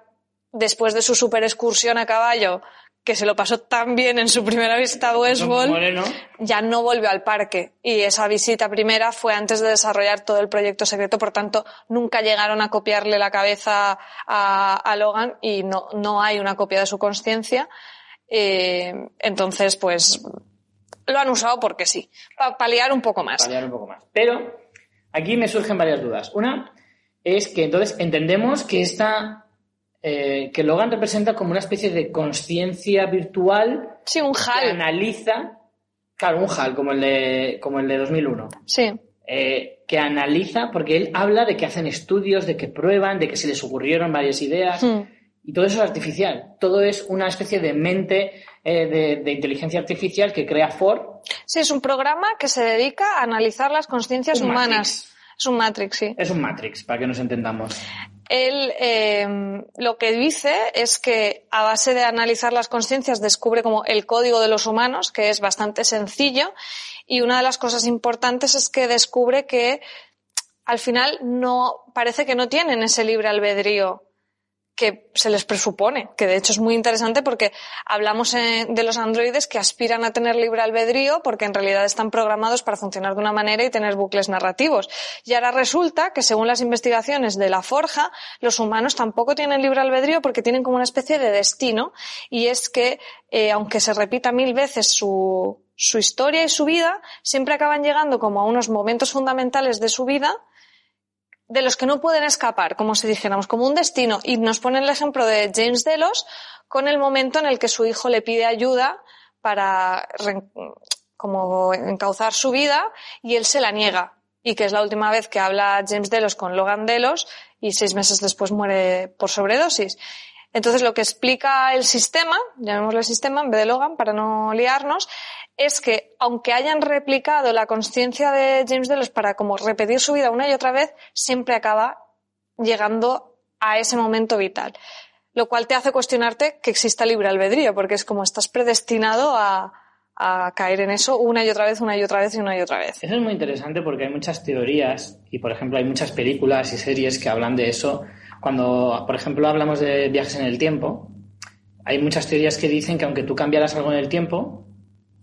después de su super excursión a caballo, que se lo pasó tan bien en su primera visita a Westworld, ya no volvió al parque. Y esa visita primera fue antes de desarrollar todo el proyecto secreto, por tanto, nunca llegaron a copiarle la cabeza a, Logan y no, no hay una copia de su conciencia. Eh, entonces, pues, lo han usado porque sí, para paliar un poco más. Paliar un poco más. Pero aquí me surgen varias dudas. Una es que entonces entendemos que esta eh, que Logan representa como una especie de conciencia virtual sí, un HAL. que analiza, claro, un HAL como el de, como el de 2001. Sí. Eh, que analiza, porque él habla de que hacen estudios, de que prueban, de que se les ocurrieron varias ideas, hmm. y todo eso es artificial. Todo es una especie de mente eh, de, inteligencia artificial que crea Ford. Sí, es un programa que se dedica a analizar las conciencias humanas. Es un Matrix, sí. Es un Matrix, para que nos entendamos él eh, lo que dice es que a base de analizar las conciencias descubre como el código de los humanos, que es bastante sencillo, y una de las cosas importantes es que descubre que al final no parece que no tienen ese libre albedrío que se les presupone, que de hecho es muy interesante porque hablamos eh, de los androides que aspiran a tener libre albedrío porque en realidad están programados para funcionar de una manera y tener bucles narrativos. Y ahora resulta que según las investigaciones de la Forja, los humanos tampoco tienen libre albedrío porque tienen como una especie de destino y es que eh, aunque se repita mil veces su, su historia y su vida, siempre acaban llegando como a unos momentos fundamentales de su vida de los que no pueden escapar, como si dijéramos, como un destino. Y nos pone el ejemplo de James Delos con el momento en el que su hijo le pide ayuda para como encauzar su vida y él se la niega. Y que es la última vez que habla James Delos con Logan Delos y seis meses después muere por sobredosis. Entonces lo que explica el sistema, llamémoslo el sistema en vez de Logan para no liarnos, es que aunque hayan replicado la conciencia de James Delos para como repetir su vida una y otra vez, siempre acaba llegando a ese momento vital. Lo cual te hace cuestionarte que exista libre albedrío, porque es como estás predestinado a, caer en eso una y otra vez, una y otra vez y una y otra vez. Eso es muy interesante porque hay muchas teorías y, por ejemplo, hay muchas películas y series que hablan de eso. Cuando, por ejemplo, hablamos de viajes en el tiempo, hay muchas teorías que dicen que aunque tú cambiaras algo en el tiempo,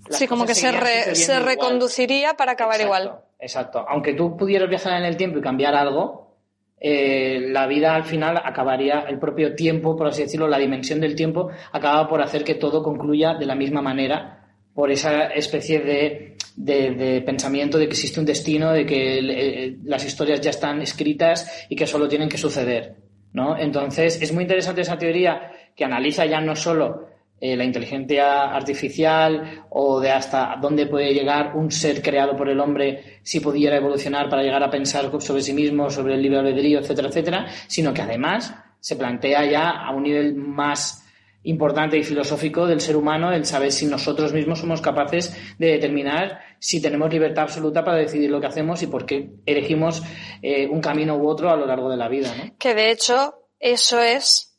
sí, como que se, se reconduciría para acabar igual. Exacto. Aunque tú pudieras viajar en el tiempo y cambiar algo, eh, la vida al final acabaría, el propio tiempo, por así decirlo, la dimensión del tiempo, acaba por hacer que todo concluya de la misma manera por esa especie de, de, pensamiento de que existe un destino, de que las historias ya están escritas y que solo tienen que suceder. ¿No? Entonces, es muy interesante esa teoría que analiza ya no solo eh, la inteligencia artificial o de hasta dónde puede llegar un ser creado por el hombre si pudiera evolucionar para llegar a pensar sobre sí mismo, sobre el libre albedrío, etcétera, etcétera, sino que además se plantea ya a un nivel más importante y filosófico del ser humano el saber si nosotros mismos somos capaces de determinar si tenemos libertad absoluta para decidir lo que hacemos y por qué elegimos eh, un camino u otro a lo largo de la vida. ¿no? Que de hecho eso es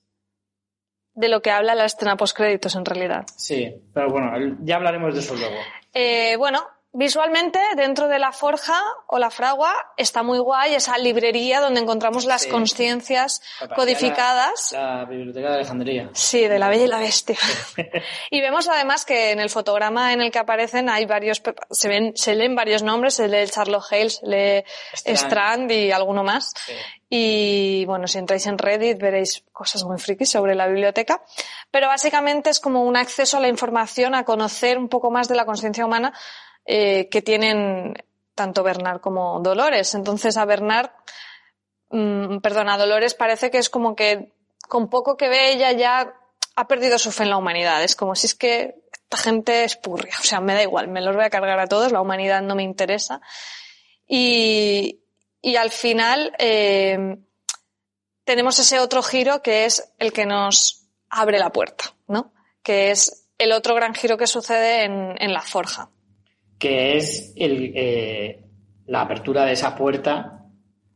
de lo que habla la escena postcréditos en realidad. Sí, pero bueno, ya hablaremos de eso luego. Eh, bueno, Visualmente, dentro de la forja o la fragua, está muy guay esa librería donde encontramos las Sí. conciencias codificadas. La, la Biblioteca de Alejandría. Sí, de la Bella y la Bestia. y vemos además que en el fotograma en el que aparecen hay varios, se ven, se leen varios nombres, se lee Charlotte Hale, se lee Strand. Strand y alguno más. Sí. Y bueno, si entráis en Reddit veréis cosas muy frikis sobre la biblioteca. Pero básicamente es como un acceso a la información, a conocer un poco más de la conciencia humana eh, que tienen tanto Bernard como Dolores. Entonces a Bernard, mm, perdón, a Dolores parece que es como que con poco que ve ella ya ha perdido su fe en la humanidad. Es como si es que esta gente es purria. O sea, me da igual, me los voy a cargar a todos, la humanidad no me interesa. Y, y al final eh, tenemos ese otro giro que es el que nos abre la puerta, ¿no? Que es el otro gran giro que sucede en, en la forja. Que es el, eh, la apertura de esa puerta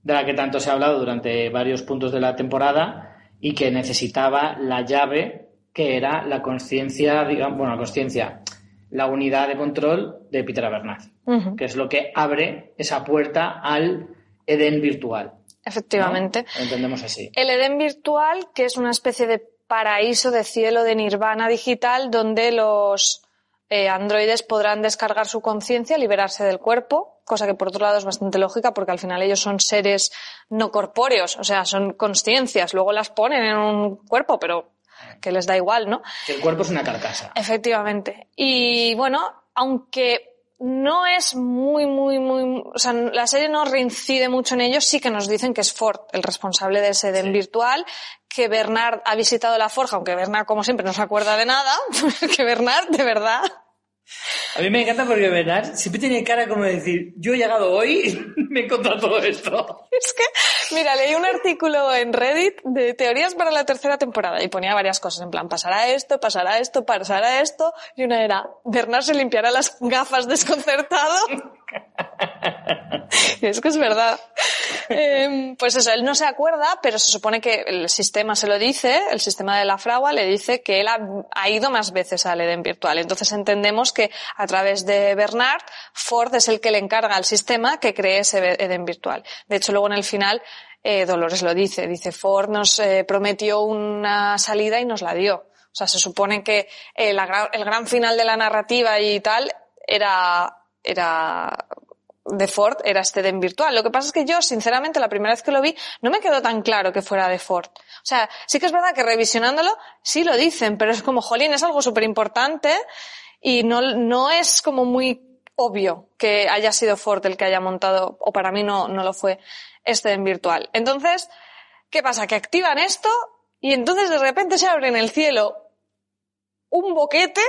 de la que tanto se ha hablado durante varios puntos de la temporada y que necesitaba la llave que era la conciencia, digamos, bueno, la conciencia, la unidad de control de Peter Abernathy, que es lo que abre esa puerta al Edén virtual. ¿no? Efectivamente. Lo entendemos así. El Edén virtual, que es una especie de paraíso de cielo de nirvana digital donde los eh, androides podrán descargar su conciencia, liberarse del cuerpo, cosa que por otro lado es bastante lógica porque al final ellos son seres no corpóreos, o sea, son conciencias, luego las ponen en un cuerpo, pero que les da igual, ¿no? Que el cuerpo es una carcasa. Efectivamente. Y bueno, aunque no es muy, muy, muy, o sea, la serie no reincide mucho en ello, sí que nos dicen que es Ford el responsable de ese Edén Sí. virtual, que Bernard ha visitado la forja, aunque Bernard, como siempre, no se acuerda de nada, que Bernard, de verdad, A mí me encanta porque Bernard siempre tiene cara como de decir, yo he llegado hoy y me he encontrado todo esto. Es que, mira, leí un artículo en Reddit de teorías para la tercera temporada y ponía varias cosas, en plan, pasará esto, pasará esto, pasará esto, y una era, Bernard se limpiará las gafas desconcertado. Es que es verdad. Eh, pues eso, él no se acuerda, pero se supone que el sistema se lo dice, el sistema de la fragua le dice que él ha, ido más veces al Edén virtual. Entonces entendemos que a través de Bernard, Ford es el que le encarga al sistema que cree ese Edén virtual. De hecho, luego en el final, eh, Dolores lo dice. Dice, Ford nos eh, prometió una salida y nos la dio. O sea, se supone que el gran final de la narrativa y tal era, era de Ford era este Edén virtual. Lo que pasa es que yo, sinceramente, la primera vez que lo vi, no me quedó tan claro que fuera de Ford. O sea, sí que es verdad que revisionándolo, sí lo dicen, pero es como, jolín, es algo súper importante y no, no es como muy obvio que haya sido Ford el que haya montado, o para mí no, no lo fue, este Edén virtual. Entonces, ¿qué pasa? Que activan esto y entonces de repente se abre en el cielo un boquete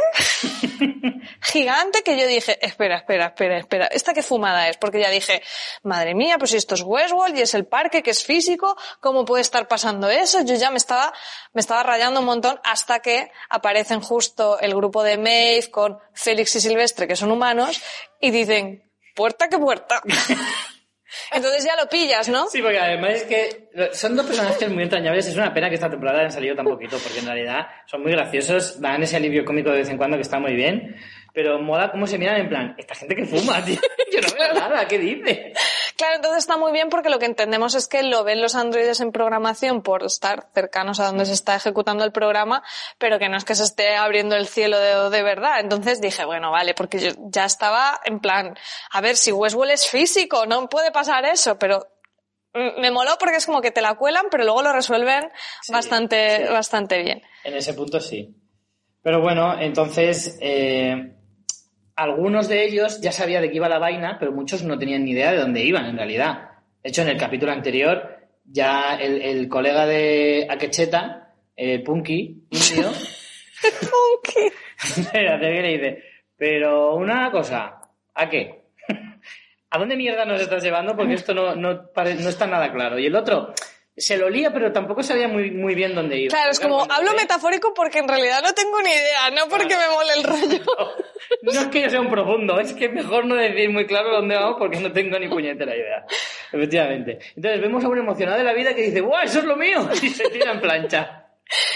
gigante que yo dije, espera, espera, espera, espera, ¿esta qué fumada es? Porque ya dije, madre mía, pues si esto es Westworld y es el parque que es físico, ¿cómo puede estar pasando eso? Yo ya me estaba, me estaba rayando un montón hasta que aparecen justo el grupo de Maeve con Félix y Silvestre, que son humanos, y dicen, puerta que puerta. Entonces ya lo pillas, ¿no? Sí, porque además es que son dos personajes muy entrañables. Es una pena que esta temporada hayan salido tan poquito, porque en realidad son muy graciosos, dan ese alivio cómico de vez en cuando que está muy bien. Pero mola cómo se miran en plan, esta gente que fuma, tío. Yo no veo nada, ¿qué dice? Claro, entonces está muy bien porque lo que entendemos es que lo ven los androides en programación por estar cercanos a donde se está ejecutando el programa, pero que no es que se esté abriendo el cielo de, de verdad. Entonces dije, bueno, vale, porque yo ya estaba en plan, a ver, si Westworld es físico, no puede pasar eso, pero me moló porque es como que te la cuelan, pero luego lo resuelven Sí, bastante, sí. bastante bien. En ese punto sí. Pero bueno, entonces, eh, algunos de ellos ya sabía de qué iba la vaina, pero muchos no tenían ni idea de dónde iban en realidad. De hecho, en el capítulo anterior, ya el, el colega de Akecheta, eh, Punky, indio, que le dice, pero una cosa, ¿a qué? ¿A dónde mierda nos estás llevando? Porque esto no, no, no está nada claro. Y el otro, se lo lía, pero tampoco sabía muy, muy bien dónde iba. Claro, es como, hablo metafórico porque en realidad no tengo ni idea, no porque me mole el rollo. No es que yo sea un profundo, es que mejor no decir muy claro dónde vamos porque no tengo ni puñetera idea. Efectivamente. Entonces vemos a un emocionado de la vida que dice, ¡guau, eso es lo mío! Y se tira en plancha.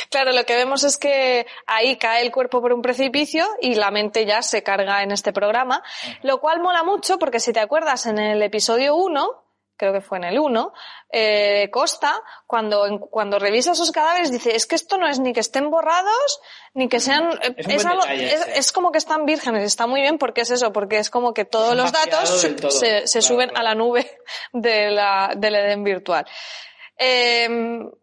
Claro, lo que vemos es que ahí cae el cuerpo por un precipicio y la mente ya se carga en este programa, lo cual mola mucho porque si te acuerdas en el episodio 1, creo que fue en el 1, eh, Costa, cuando, cuando revisa sus cadáveres, dice, es que esto no es ni que estén borrados, ni que sean... eh, Es buen algo- detalle es- como que están vírgenes, está muy bien porque es eso, porque es como que todos los datos todo. se, se Claro, suben claro. a la nube de la, del Edén virtual. Eh,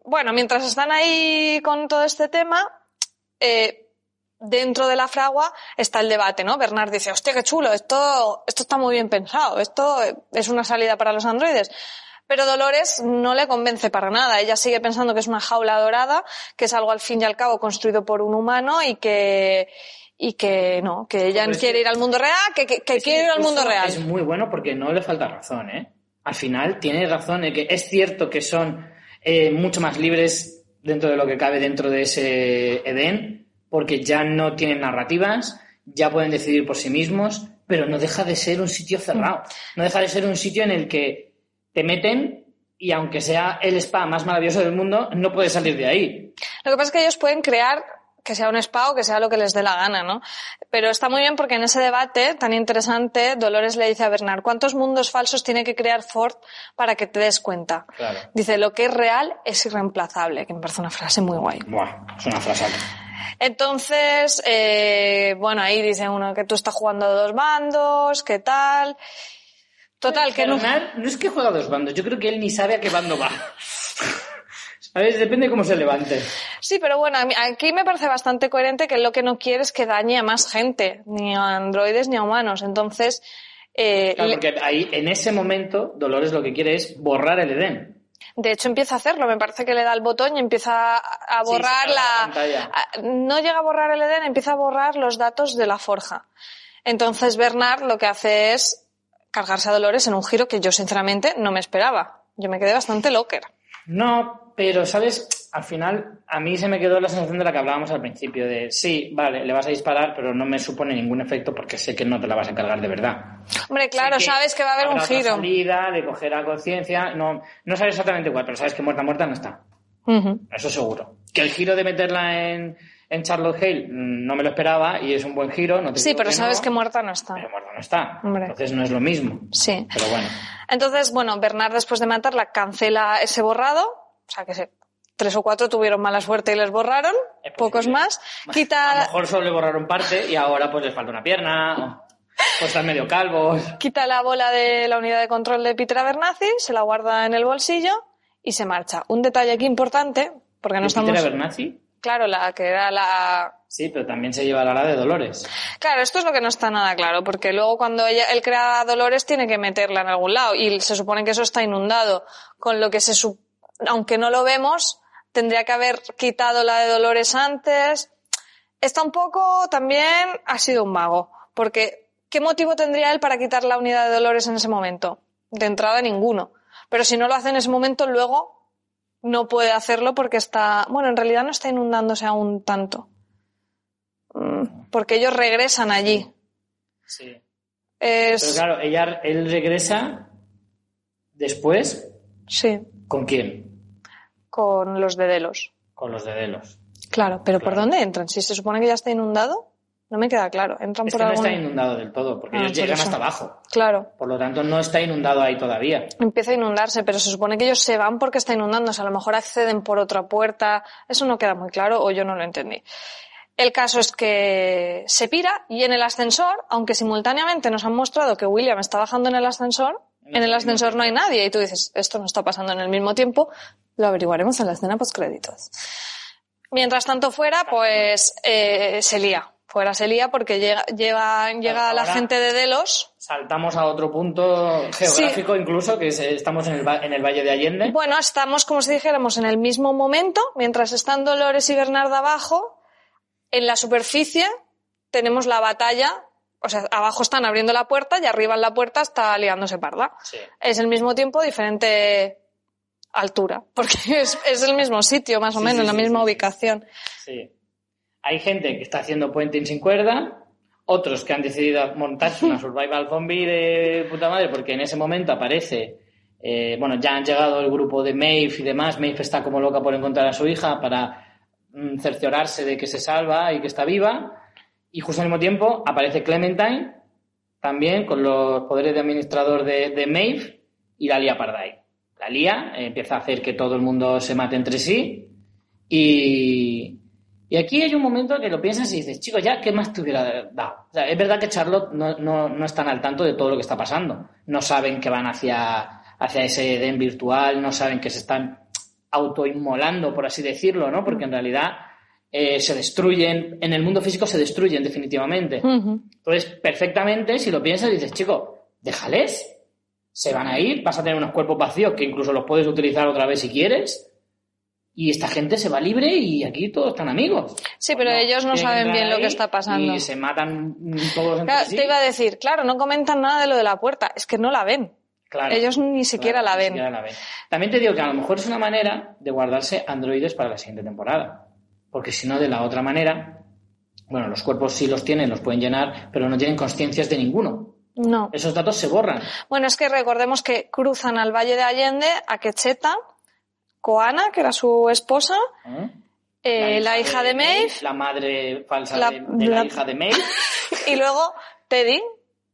bueno, mientras están ahí con todo este tema, eh, dentro de la fragua está el debate, ¿no? Bernard dice, hostia, qué chulo, esto, esto está muy bien pensado, esto es una salida para los androides. Pero Dolores no le convence para nada. Ella sigue pensando que es una jaula dorada, que es algo al fin y al cabo construido por un humano y que, y que no, que ella quiere ir al mundo real, que, que, que Ese quiere ir al mundo real. Es muy bueno porque no le falta razón, ¿eh? Al final tiene razón en que es cierto que son eh, mucho más libres dentro de lo que cabe dentro de ese Edén, porque ya no tienen narrativas, ya pueden decidir por sí mismos, pero no deja de ser un sitio cerrado. No deja de ser un sitio en el que te meten y aunque sea el spa más maravilloso del mundo, no puedes salir de ahí. Lo que pasa es que ellos pueden crear que sea un spa o que sea lo que les dé la gana, ¿no? Pero está muy bien porque en ese debate tan interesante, Dolores le dice a Bernard, ¿cuántos mundos falsos tiene que crear Ford para que te des cuenta? Claro. Dice, lo que es real es irreemplazable, que me parece una frase muy guay. Buah, es una frase. Entonces, eh, bueno, ahí dice uno que tú estás jugando a dos bandos, ¿qué tal? Total, que no... No es que juega a dos bandos, yo creo que él ni sabe a qué bando va. ¿Sabes? Depende de cómo se levante. Sí, pero bueno, a aquí me parece bastante coherente que lo que no quiere es que dañe a más gente, ni a androides ni a humanos. Entonces, eh, Claro, le- porque ahí, en ese momento, Dolores lo que quiere es borrar el Edén. De hecho empieza a hacerlo. Me parece que le da el botón y empieza a Sí, borrar la la... no llega a borrar el Edén, empieza a borrar los datos de la forja. Entonces Bernard lo que hace es cargarse a Dolores en un giro que yo sinceramente no me esperaba. Yo me quedé bastante locker. No, pero, ¿sabes? Al final, a mí se me quedó la sensación de la que hablábamos al principio, de sí, vale, le vas a disparar, pero no me supone ningún efecto porque sé que no te la vas a cargar de verdad. Hombre, claro, sabes que va a haber un giro. salida, de coger a conciencia, no, no sabes exactamente cuál, pero sabes que muerta, muerta no está. Eso seguro. Que el giro de meterla en, en Charlotte Hale mm, no me lo esperaba y es un buen giro. No te Sí, pero que sabes no, que muerta no está. Pero muerta no está. Hombre. Entonces no es lo mismo. Sí. Pero bueno. Entonces, bueno, Bernard después de matarla cancela ese borrado, o sea que se- tres o cuatro tuvieron mala suerte y les borraron, pocos más. A lo Quita, mejor solo le borraron parte y ahora pues les falta una pierna. o- Pues están medio calvos. quita la bola de la unidad de control de Peter Abernathy, se la guarda en el bolsillo y se marcha. Un detalle aquí importante, porque no ¿Y estamos... Peter Abernathy? Claro, la que era la... Sí, pero también se lleva la ala de Dolores. Claro, esto es lo que no está nada claro, porque luego cuando ella, él crea a Dolores tiene que meterla en algún lado y se supone que eso está inundado, con lo que se su- aunque no lo vemos, tendría que haber quitado la de Dolores antes. Está un poco también ha sido un mago, porque ¿qué motivo tendría él para quitar la unidad de Dolores en ese momento? De entrada ninguno. Pero si no lo hace en ese momento, luego no puede hacerlo porque está, bueno, en realidad no está inundándose aún tanto. Mm, Porque ellos regresan allí. Sí. Es, Pero claro, ella, él regresa después. sí, ¿Con quién? Con los de Delos. Con los de Delos. Claro, pero ¿por dónde entran? Si se supone que ya está inundado, no me queda claro. Entran Es por que no algún... está inundado del todo, porque Ah, ellos por llegan eso. hasta abajo. Claro, Por lo tanto, no está inundado ahí todavía. empieza a inundarse, pero se supone que ellos se van porque está inundándose. A lo mejor acceden por otra puerta. Eso no queda muy claro o yo no lo entendí. El caso es que se pira y en el ascensor, aunque simultáneamente nos han mostrado que William está bajando en el ascensor, en el ascensor no hay nadie y tú dices, esto no está pasando en el mismo tiempo, lo averiguaremos en la escena postcréditos. Mientras tanto fuera, pues eh, se lía. Fuera se lía porque llega, llega la gente de Delos. Saltamos a otro punto geográfico incluso, que es- estamos en el, en el Valle de Allende. Bueno, estamos como si dijéramos en el mismo momento, mientras están Dolores y Bernardo abajo, en la superficie tenemos la batalla, o sea, abajo están abriendo la puerta y arriba en la puerta está liándose parda. Sí. Es el mismo tiempo, diferente altura, porque es, es el mismo sitio, más o Sí, menos, sí, la sí, misma ubicación. Sí. Hay gente que está haciendo puenting sin cuerda, otros que han decidido montarse una survival zombie de puta madre, porque en ese momento aparece, eh, bueno, ya han llegado el grupo de Maeve y demás, Maeve está como loca por encontrar a su hija para mm, cerciorarse de que se salva y que está viva, y justo al mismo tiempo aparece Clementine, también con los poderes de administrador de, de Maeve, y la lía Pardai. La lía, empieza a hacer que todo el mundo se mate entre sí, y, y aquí hay un momento que lo piensas y dices, chicos, ya, ¿qué más te hubiera dado? O sea, es verdad que Charlotte no, no, no están al tanto de todo lo que está pasando. No saben que van hacia, hacia ese Edén virtual, no saben que se están autoinmolando, por así decirlo, ¿no? Porque en realidad eh, se destruyen, en el mundo físico se destruyen definitivamente. Entonces, perfectamente, si lo piensas, dices, chico, déjales. Se van a ir, vas a tener unos cuerpos vacíos que incluso los puedes utilizar otra vez si quieres. Y esta gente se va libre y aquí todos están amigos. Sí, pero No, ellos no saben bien lo que está pasando. Y se matan todos entre Claro, sí. Te iba a decir, claro, no comentan nada de lo de la puerta, es que no la ven. Claro, ellos ni siquiera claro, la ni ven. siquiera la ven. También te digo que a lo mejor es una manera de guardarse androides para la siguiente temporada. Porque si no, de la otra manera, bueno, los cuerpos sí los tienen, los pueden llenar, pero no tienen consciencias de ninguno. No. Esos datos se borran. Bueno, es que recordemos que cruzan al Valle de Allende a Quecheta, Coana, que era su esposa, ¿eh? eh, la, hija de Maeve, la madre falsa La- de, de la, la- hija de Maeve, y luego Teddy,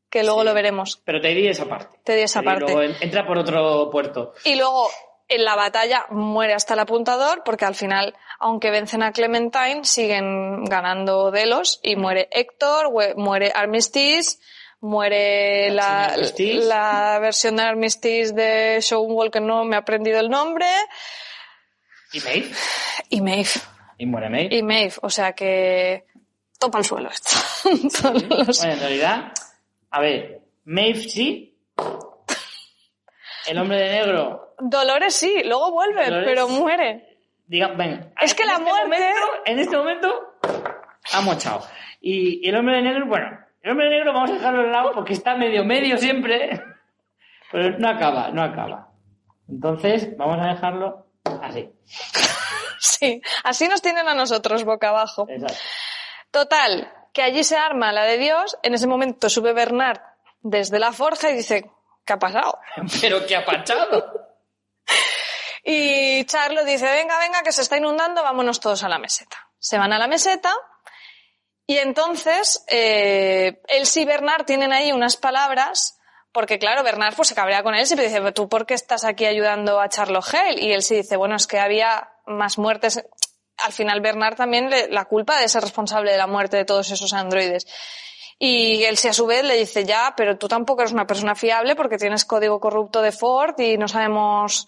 que luego Sí. lo veremos. pero Teddy esa parte. Teddy esa parte. luego en- entra por otro puerto. Y luego en la batalla muere hasta el apuntador, porque al final, aunque vencen a Clementine, siguen ganando Delos y muere Héctor, muere Armistice, muere La la, versión de Armistice de Showwall que no me he aprendido el nombre, Y Maeve. y Maeve. Y muere Maeve. Y Maeve, o sea que topa el suelo esto. Los- Bueno, en realidad, a ver, Maeve sí. El hombre de negro, Dolores sí, luego vuelve, Dolores- pero muere. diga, ven. Es que la este muerte- momento- en este momento, ha mochado. Y, y el hombre de negro, bueno, el hombre negro vamos a dejarlo al lado porque está medio medio siempre, pero no acaba, no acaba. Entonces, vamos a dejarlo así. Sí, así nos tienen a nosotros boca abajo. Exacto. Total, que allí se arma la de Dios, en ese momento sube Bernard desde la forja y dice, ¿qué ha pasado? Pero ¿qué ha pasado? Y Charlo dice, venga, venga, que se está inundando, vámonos todos a la meseta. Se van a la meseta y entonces eh, Elsie y Bernard tienen ahí unas palabras, porque claro, Bernard pues se cabrea con él y dice, ¿tú por qué estás aquí ayudando a Charlo Hale? Y Elsie dice, bueno, es que había más muertes. Al final Bernard también le- la culpa de ser responsable de la muerte de todos esos androides. Y Elsie a su vez le dice, ya, pero tú tampoco eres una persona fiable porque tienes código corrupto de Ford y no sabemos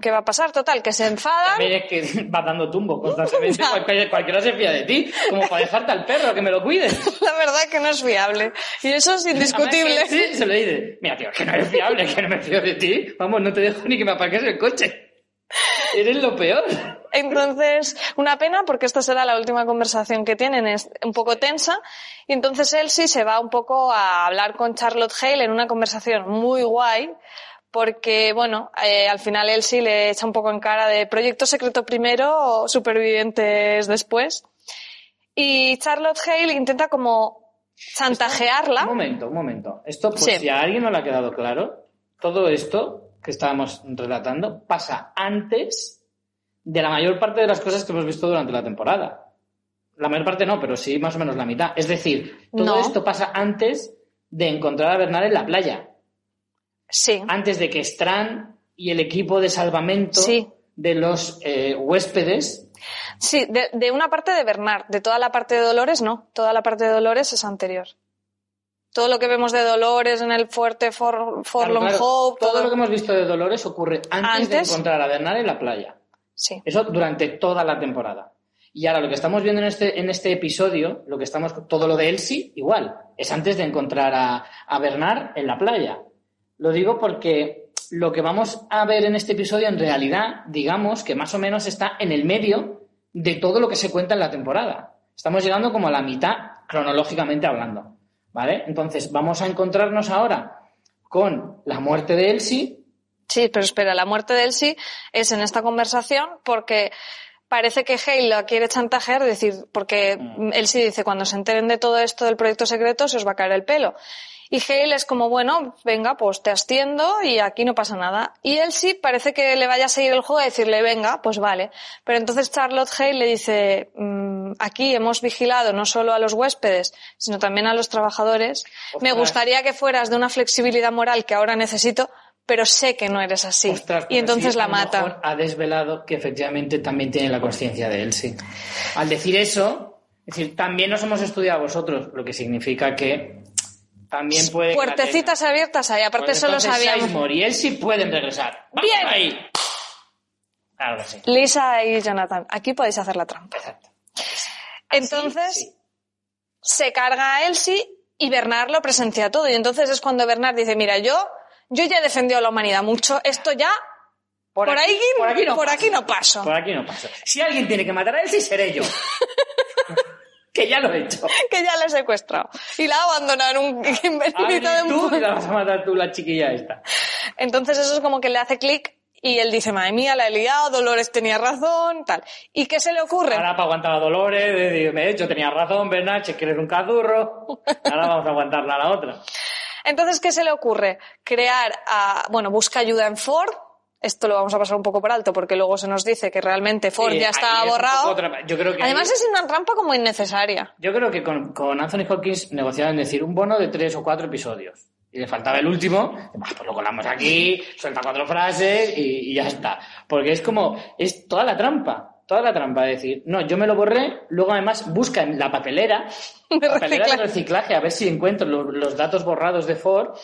qué va a pasar. Total, que se enfadan. También es que vas dando tumbo constantemente. Cualquiera, cualquiera se fía de ti, como para dejarte al perro que me lo cuide. La verdad que no es fiable. Y eso es indiscutible. Además Sí, se le dice, mira tío, que no eres fiable, que no me fío de ti. Vamos, no te dejo ni que me aparques el coche. Eres lo peor. Entonces, una pena porque esta será la última conversación que tienen, es un poco tensa. Y entonces Elsie se va un poco a hablar con Charlotte Hale en una conversación muy guay, porque, bueno, eh, al final Elsie le echa un poco en cara de proyecto secreto primero, supervivientes después. Y Charlotte Hale intenta como chantajearla. Un momento, un momento. Esto, pues, Sí. si a alguien no le ha quedado claro, todo esto que estábamos relatando pasa antes de la mayor parte de las cosas que hemos visto durante la temporada. La mayor parte no, pero sí más o menos la mitad. Es decir, todo No. esto pasa antes de encontrar a Bernard en la playa. Sí. Antes de que Strand y el equipo de salvamento Sí. de los eh, huéspedes Sí, de, de una parte de Bernard, de toda la parte de Dolores no, toda la parte de Dolores es anterior. Todo lo que vemos de Dolores en el fuerte For, Claro, claro, Hope, todo todo, lo que hemos visto de Dolores ocurre antes, de encontrar a Bernard en la playa. Sí, Eso durante toda la temporada. Y ahora lo que estamos viendo en este, en este episodio, lo que estamos, todo lo de Elsie, igual, es antes de encontrar a, a Bernard en la playa. Lo digo porque lo que vamos a ver en este episodio en realidad, digamos que más o menos está en el medio de todo lo que se cuenta en la temporada. Estamos llegando como a la mitad cronológicamente hablando. ¿Vale? Entonces vamos a encontrarnos ahora con la muerte de Elsie, Sí, pero espera, la muerte de Elsie es en esta conversación porque parece que Hale la quiere chantajear, decir, porque Mm. Elsie dice, cuando se enteren de todo esto del proyecto secreto, se os va a caer el pelo. Y Hale es como, bueno, venga, pues te asciendo y aquí no pasa nada. Y Elsie parece que le vaya a seguir el juego y decirle, venga, pues vale. Pero entonces Charlotte Hale le dice, "Mm, aquí hemos vigilado no solo a los huéspedes, sino también a los trabajadores. Me gustaría que fueras de una flexibilidad moral que ahora necesito, pero sé que no eres así. Ostras, y pues entonces sí, la mata. mejor Ha desvelado que efectivamente también tiene la conciencia de él, sí. Al decir eso, es decir, también nos hemos estudiado a vosotros, lo que significa que también puede. que la Puertecitas abiertas ahí, aparte Pues eso lo entonces sabíamos. Sizemore y él sí pueden regresar. ¡Vamos Bien. ahí! Claro que sí. Lisa y Jonathan, aquí podéis hacer la trampa. Exacto. Entonces Sí. se carga a Elsie y Bernard lo presencia todo. Y entonces es cuando Bernard dice, mira, yo, yo ya he defendido a la humanidad mucho, esto ya, por, ahí, por aquí no por paso. aquí no paso. Por aquí no pasa. Si alguien tiene que matar a sí seré yo. que ya lo he hecho. que ya le he secuestrado. Y la ha abandonado en un Ahora mitad de un tú la vas a matar tú, la chiquilla esta. Entonces eso es como que le hace clic y él dice, madre mía, la he liado, Dolores tenía razón, tal. ¿Y qué se le ocurre? Ahora para aguantar a Dolores, de, de- me he hecho, tenía razón, Bernard, che, que eres un cazurro. Ahora vamos a aguantarla a la otra. Entonces, ¿qué se le ocurre? Crear, a, bueno, busca ayuda en Ford. Esto lo vamos a pasar un poco por alto porque luego se nos dice que realmente Ford Sí, ya está es borrado. Yo creo que Además ahí- es una trampa como innecesaria. Yo creo que con, con Anthony Hopkins negociaban decir un bono de tres o cuatro episodios. Y le faltaba el último, pues lo colamos aquí, suelta cuatro frases y, y ya está. Porque es como, es toda la trampa, toda la trampa de decir, no, yo me lo borré, luego además busca en la papelera, De papelera de reciclaje. reciclaje, a ver si encuentro los, los datos borrados de Ford.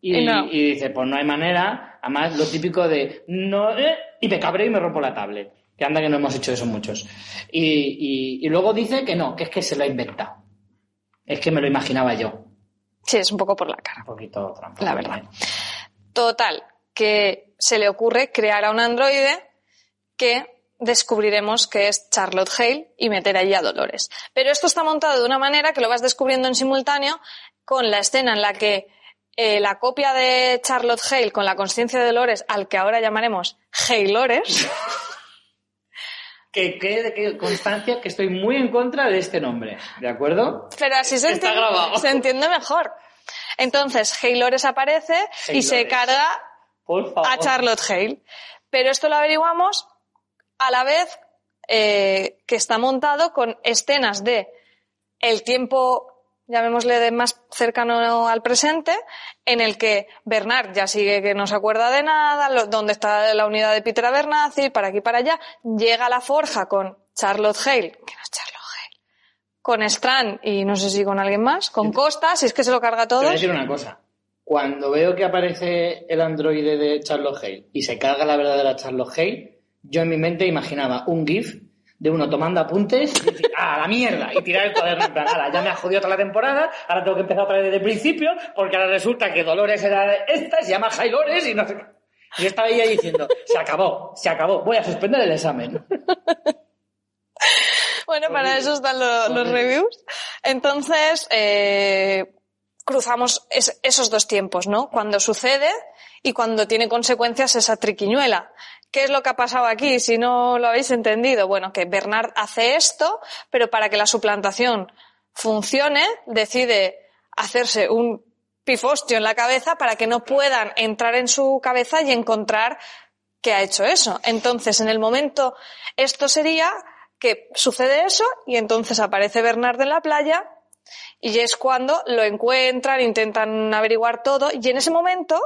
Y, Y no. y dice, pues no hay manera, además lo típico de, no, eh, y me cabré y me rompo la tablet. Que anda que no hemos hecho eso muchos. Y, y, y luego dice que no, que es que se lo ha inventado. Es que me lo imaginaba yo. Sí, es un poco por la cara. Un poquito trampa. La verdad. Total, que se le ocurre crear a un androide que descubriremos que es Charlotte Hale y meter allí a Dolores. Pero esto está montado de una manera que lo vas descubriendo en simultáneo con la escena en la que eh, la copia de Charlotte Hale con la conciencia de Dolores, al que ahora llamaremos Halores, Que quede que constancia que estoy muy en contra de este nombre. ¿De acuerdo? pero así se, Está entiende, grabado. se entiende mejor. Entonces, Halores aparece y se carga Por favor. a Charlotte Hale. Pero esto lo averiguamos a la vez eh, que está montado con escenas de el tiempo, llamémosle de más cercano al presente, en el que Bernard ya sigue que no se acuerda de nada, lo- donde está la unidad de Peter Abernathy, para aquí y para allá, llega a la forja con Charlotte Hale, que no es Charlotte Hale, con Strand y no sé si con alguien más, con Costa, si es que se lo carga Te voy todo. a decir una cosa. Cuando veo que aparece el androide de Charlotte Hale y se carga la verdadera Charlotte Hale, yo en mi mente imaginaba un GIF de uno tomando apuntes y decir, ¡ah, la mierda! Y tirar el cuaderno en plan, "Ala, ya me ha jodido toda la temporada, ahora tengo que empezar otra vez desde el principio, porque ahora resulta que Dolores era esta, se llama Hailores y no sé qué. Y yo estaba ahí diciendo, se acabó, se acabó, voy a suspender el examen. Bueno, para Horrible. eso están lo- los Horrible. reviews. Entonces, eh, cruzamos es- esos dos tiempos, ¿no? Cuando sucede y cuando tiene consecuencias esa triquiñuela. ¿Qué es lo que ha pasado aquí? Si no lo habéis entendido, bueno, que Bernard hace esto, pero para que la suplantación funcione, decide hacerse un pifostio en la cabeza para que no puedan entrar en su cabeza y encontrar que ha hecho eso. Entonces, en el momento, esto sería que sucede eso y entonces aparece Bernard en la playa y es cuando lo encuentran, intentan averiguar todo y en ese momento,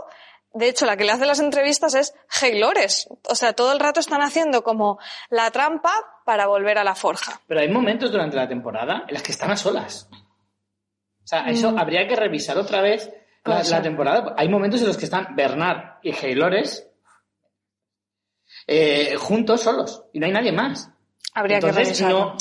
de hecho, la que le hace las entrevistas es Haylores. O sea, todo el rato están haciendo como la trampa para volver a la forja. Pero hay momentos durante la temporada en las que están a solas. O sea, eso Mm. habría que revisar otra vez la, temporada. Hay momentos en los que están Bernard y Haylores eh, juntos, solos, y no hay nadie más. Habría que revisarlo. no.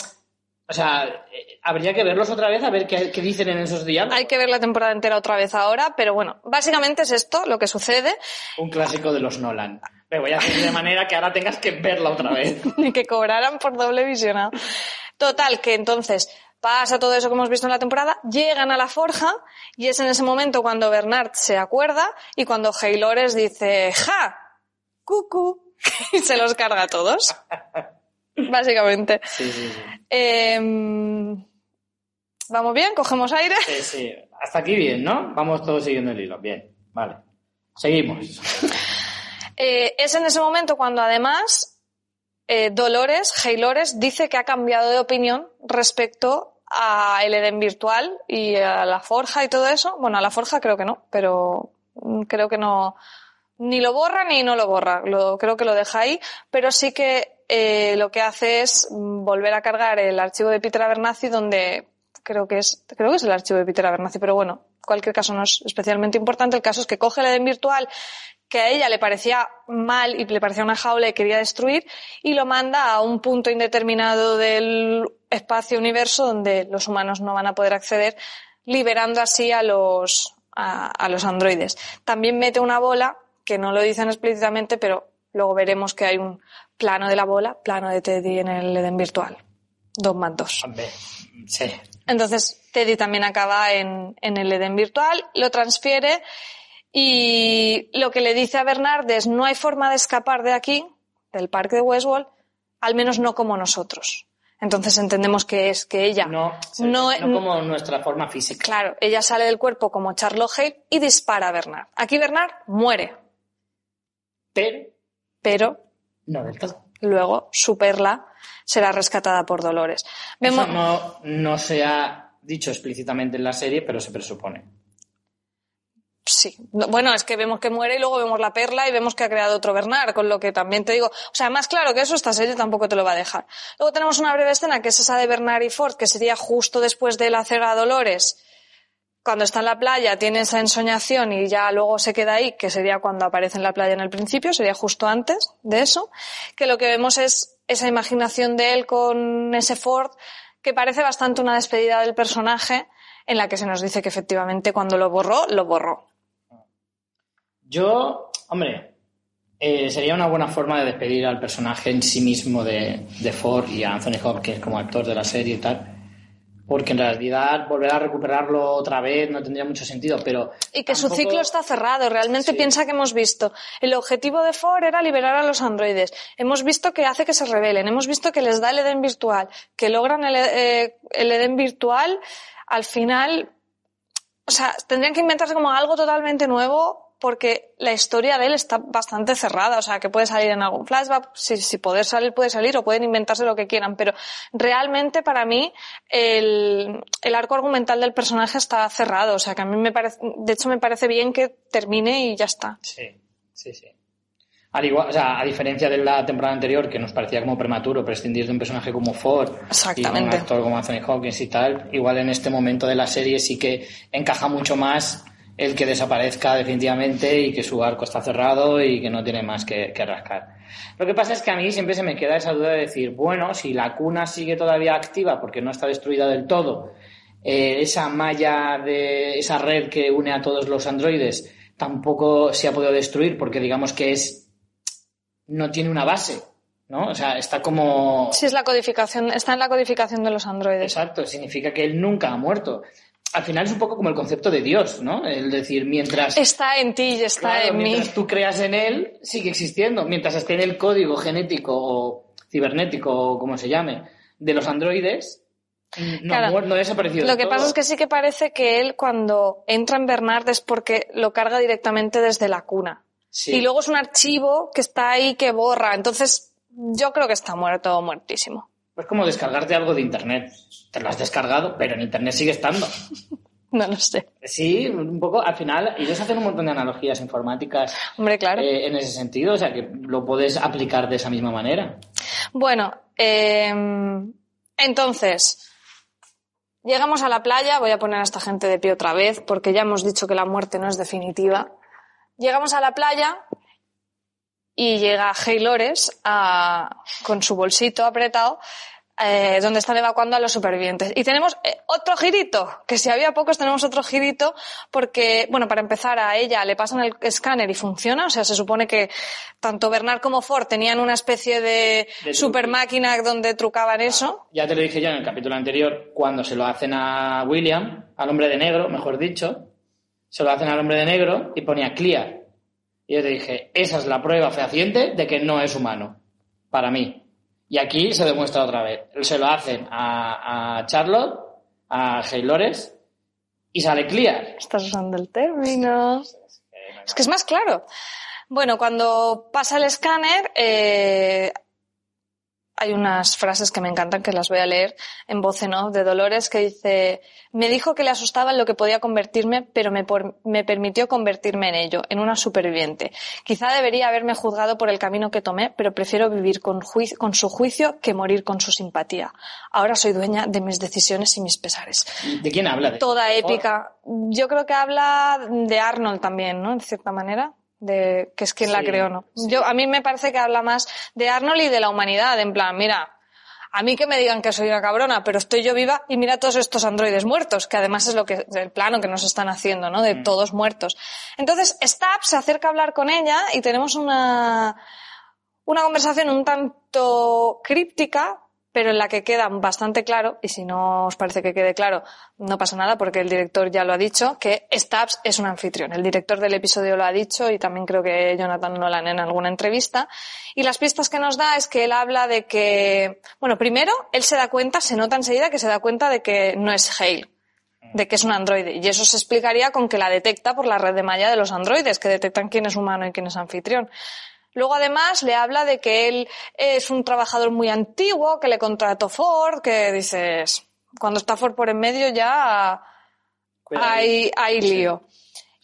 O sea, eh, habría que verlos otra vez a ver qué, qué dicen en esos diálogos. Hay que ver la temporada entera otra vez ahora, pero bueno, básicamente es esto lo que sucede Un clásico de los Nolan. Me voy a hacer de manera que ahora tengas que verla otra vez. ni que cobraran por doble visionado. Total, que entonces pasa todo eso que hemos visto en la temporada, llegan a la forja y es en ese momento cuando Bernard se acuerda y cuando Haylores dice, ¡ja! cucu, y se los carga a todos. Básicamente. Sí, sí, sí. Em, ¿Vamos bien? ¿Cogemos aire? Sí, sí. Hasta aquí bien, ¿no? Vamos todos siguiendo el hilo. Bien, vale. Seguimos. Eh, es en ese momento cuando además eh, Dolores, Haylores, dice que ha cambiado de opinión respecto a el Eden virtual y a la forja y todo eso. Bueno, a la forja creo que no, pero mm, creo que no. Ni lo borra ni no lo borra. Lo, creo que lo deja ahí, pero sí que eh, lo que hace es volver a cargar el archivo de Peter Abernathy donde creo que es, creo que es el archivo de Peter Abernathy, pero bueno, en cualquier caso no es especialmente importante. El caso es que coge el Eden virtual que a ella le parecía mal y le parecía una jaula y quería destruir y lo manda a un punto indeterminado del espacio universo donde los humanos no van a poder acceder, liberando así a los, a, a los androides. También mete una bola, que no lo dicen explícitamente, pero luego veremos que hay un plano de la bola, plano de Teddy en el Eden virtual. Dos más dos. Sí. Entonces, Teddy también acaba en, en el Eden virtual, lo transfiere y lo que le dice a Bernard es no hay forma de escapar de aquí, del parque de Westworld, al menos no como nosotros. Entonces entendemos que es que ella No, no, no como nuestra forma física. claro, ella sale del cuerpo como Charlotte Hale y dispara a Bernard. Aquí Bernard muere, Pero pero no del todo. luego su perla será rescatada por Dolores. Vemos, Eso no, no se ha dicho explícitamente en la serie, pero se presupone. Sí, No, bueno, es que vemos que muere y luego vemos la perla y vemos que ha creado otro Bernard, con lo que también te digo, o sea, más claro que eso esta serie tampoco te lo va a dejar. Luego tenemos una breve escena que es esa de Bernard y Ford, que sería justo después de la cera a Dolores, cuando está en la playa, tiene esa ensoñación y ya luego se queda ahí, que sería cuando aparece en la playa en el principio, sería justo antes de eso, que lo que vemos es esa imaginación de él con ese Ford, que parece bastante una despedida del personaje, en la que se nos dice que efectivamente cuando lo borró, lo borró. Yo, hombre, eh, sería una buena forma de despedir al personaje en sí mismo de, Ford y a Anthony Hopkins como actor de la serie y tal. Porque en realidad volver a recuperarlo otra vez no tendría mucho sentido, pero... Y que su ciclo está cerrado. Realmente Sí. piensa que hemos visto. El objetivo de Ford era liberar a los androides. Hemos visto que hace que se rebelen. Hemos visto que les da el Edén virtual. Que logran el, eh, el Edén virtual. Al final, o sea, tendrían que inventarse como algo totalmente nuevo porque la historia de él está bastante cerrada. O sea, que puede salir en algún flashback. Si, si poder salir, puede salir o pueden inventarse lo que quieran. Pero realmente para mí el, el arco argumental del personaje está cerrado. O sea, que a mí me parece, de hecho me parece bien que termine y ya está. Sí, sí, sí. Al igual, o sea, a diferencia de la temporada anterior, que nos parecía como prematuro prescindir de un personaje como Ford y un actor como Anthony Hopkins y tal, igual en este momento de la serie sí que encaja mucho más el que desaparezca definitivamente y que su arco está cerrado y que no tiene más que, que rascar. Lo que pasa es que a mí siempre se me queda esa duda de decir, bueno, si la cuna sigue todavía activa porque no está destruida del todo, eh, esa malla de esa red que une a todos los androides tampoco se ha podido destruir porque digamos que es no tiene una base, ¿no? O sea, está como Sí, es la codificación, está en la codificación de los androides. Exacto, significa que él nunca ha muerto. Al final es un poco como el concepto de Dios, ¿no? El decir, mientras, Está en ti y está claro, en mí. mientras tú creas en él, sigue existiendo. Mientras esté en el código genético o cibernético o como se llame de los androides, no, Claro. no desaparecido. Lo que pasa es que sí que parece que él cuando entra en Bernard es porque lo carga directamente desde la cuna. Sí. Y luego es un archivo que está ahí que borra. Entonces, yo creo que está muerto o muertísimo. Es como descargarte algo de internet. Te lo has descargado, pero en internet sigue estando. No lo sé. Sí, un poco, al final, ellos hacen un montón de analogías informáticas Hombre, claro. eh, en ese sentido, o sea que lo puedes aplicar de esa misma manera. Bueno, eh, entonces, llegamos a la playa. Voy a poner a esta gente de pie otra vez porque ya hemos dicho que la muerte no es definitiva. Llegamos a la playa y llega Haylores a, con su bolsito apretado, eh, donde están evacuando a los supervivientes. Y tenemos eh, otro girito, que si había pocos tenemos otro girito, porque, bueno, para empezar a ella le pasan el escáner y funciona, o sea, se supone que tanto Bernard como Ford tenían una especie de, De super máquina donde trucaban eso. Ya te lo dije yo en el capítulo anterior, cuando se lo hacen a William, al hombre de negro, mejor dicho, se lo hacen al hombre de negro y ponía clear. Y yo te dije, esa es la prueba fehaciente de que no es humano, para mí. Y aquí se demuestra otra vez. Se lo hacen a, a Charlotte, a Haylores, y sale clear. Estás usando el término. Es que es más claro. Bueno, cuando pasa el escáner, eh, hay unas frases que me encantan que las voy a leer en voz en off de Dolores que dice, me dijo que le asustaba en lo que podía convertirme, pero me, me permitió convertirme en ello, en una superviviente. Quizá debería haberme juzgado por el camino que tomé, pero prefiero vivir con, con su juicio que morir con su simpatía. Ahora soy dueña de mis decisiones y mis pesares. ¿De quién habla? Toda épica. Yo creo que habla de Arnold también, ¿no? De cierta manera de que es quien la creó, ¿no? Yo, a mí me parece que habla más de Arnold y de la humanidad, en plan, mira, a mí que me digan que soy una cabrona, pero estoy yo viva y mira todos estos androides muertos, que además es lo que, el plano que nos están haciendo, ¿no? De mm. todos muertos. Entonces, Stab se acerca a hablar con ella y tenemos una, una conversación un tanto críptica, pero en la que queda bastante claro, y si no os parece que quede claro, no pasa nada porque el director ya lo ha dicho, que Stabs es un anfitrión. El director del episodio lo ha dicho y también creo que Jonathan Nolan en alguna entrevista. Y las pistas que nos da es que él habla de que, bueno, primero, él se da cuenta, se nota enseguida que se da cuenta de que no es Hale, de que es un androide. Y eso se explicaría con que la detecta por la red de malla de los androides, que detectan quién es humano y quién es anfitrión. Luego además le habla de que él es un trabajador muy antiguo, que le contrató Ford, que dices, cuando está Ford por en medio ya hay, hay lío.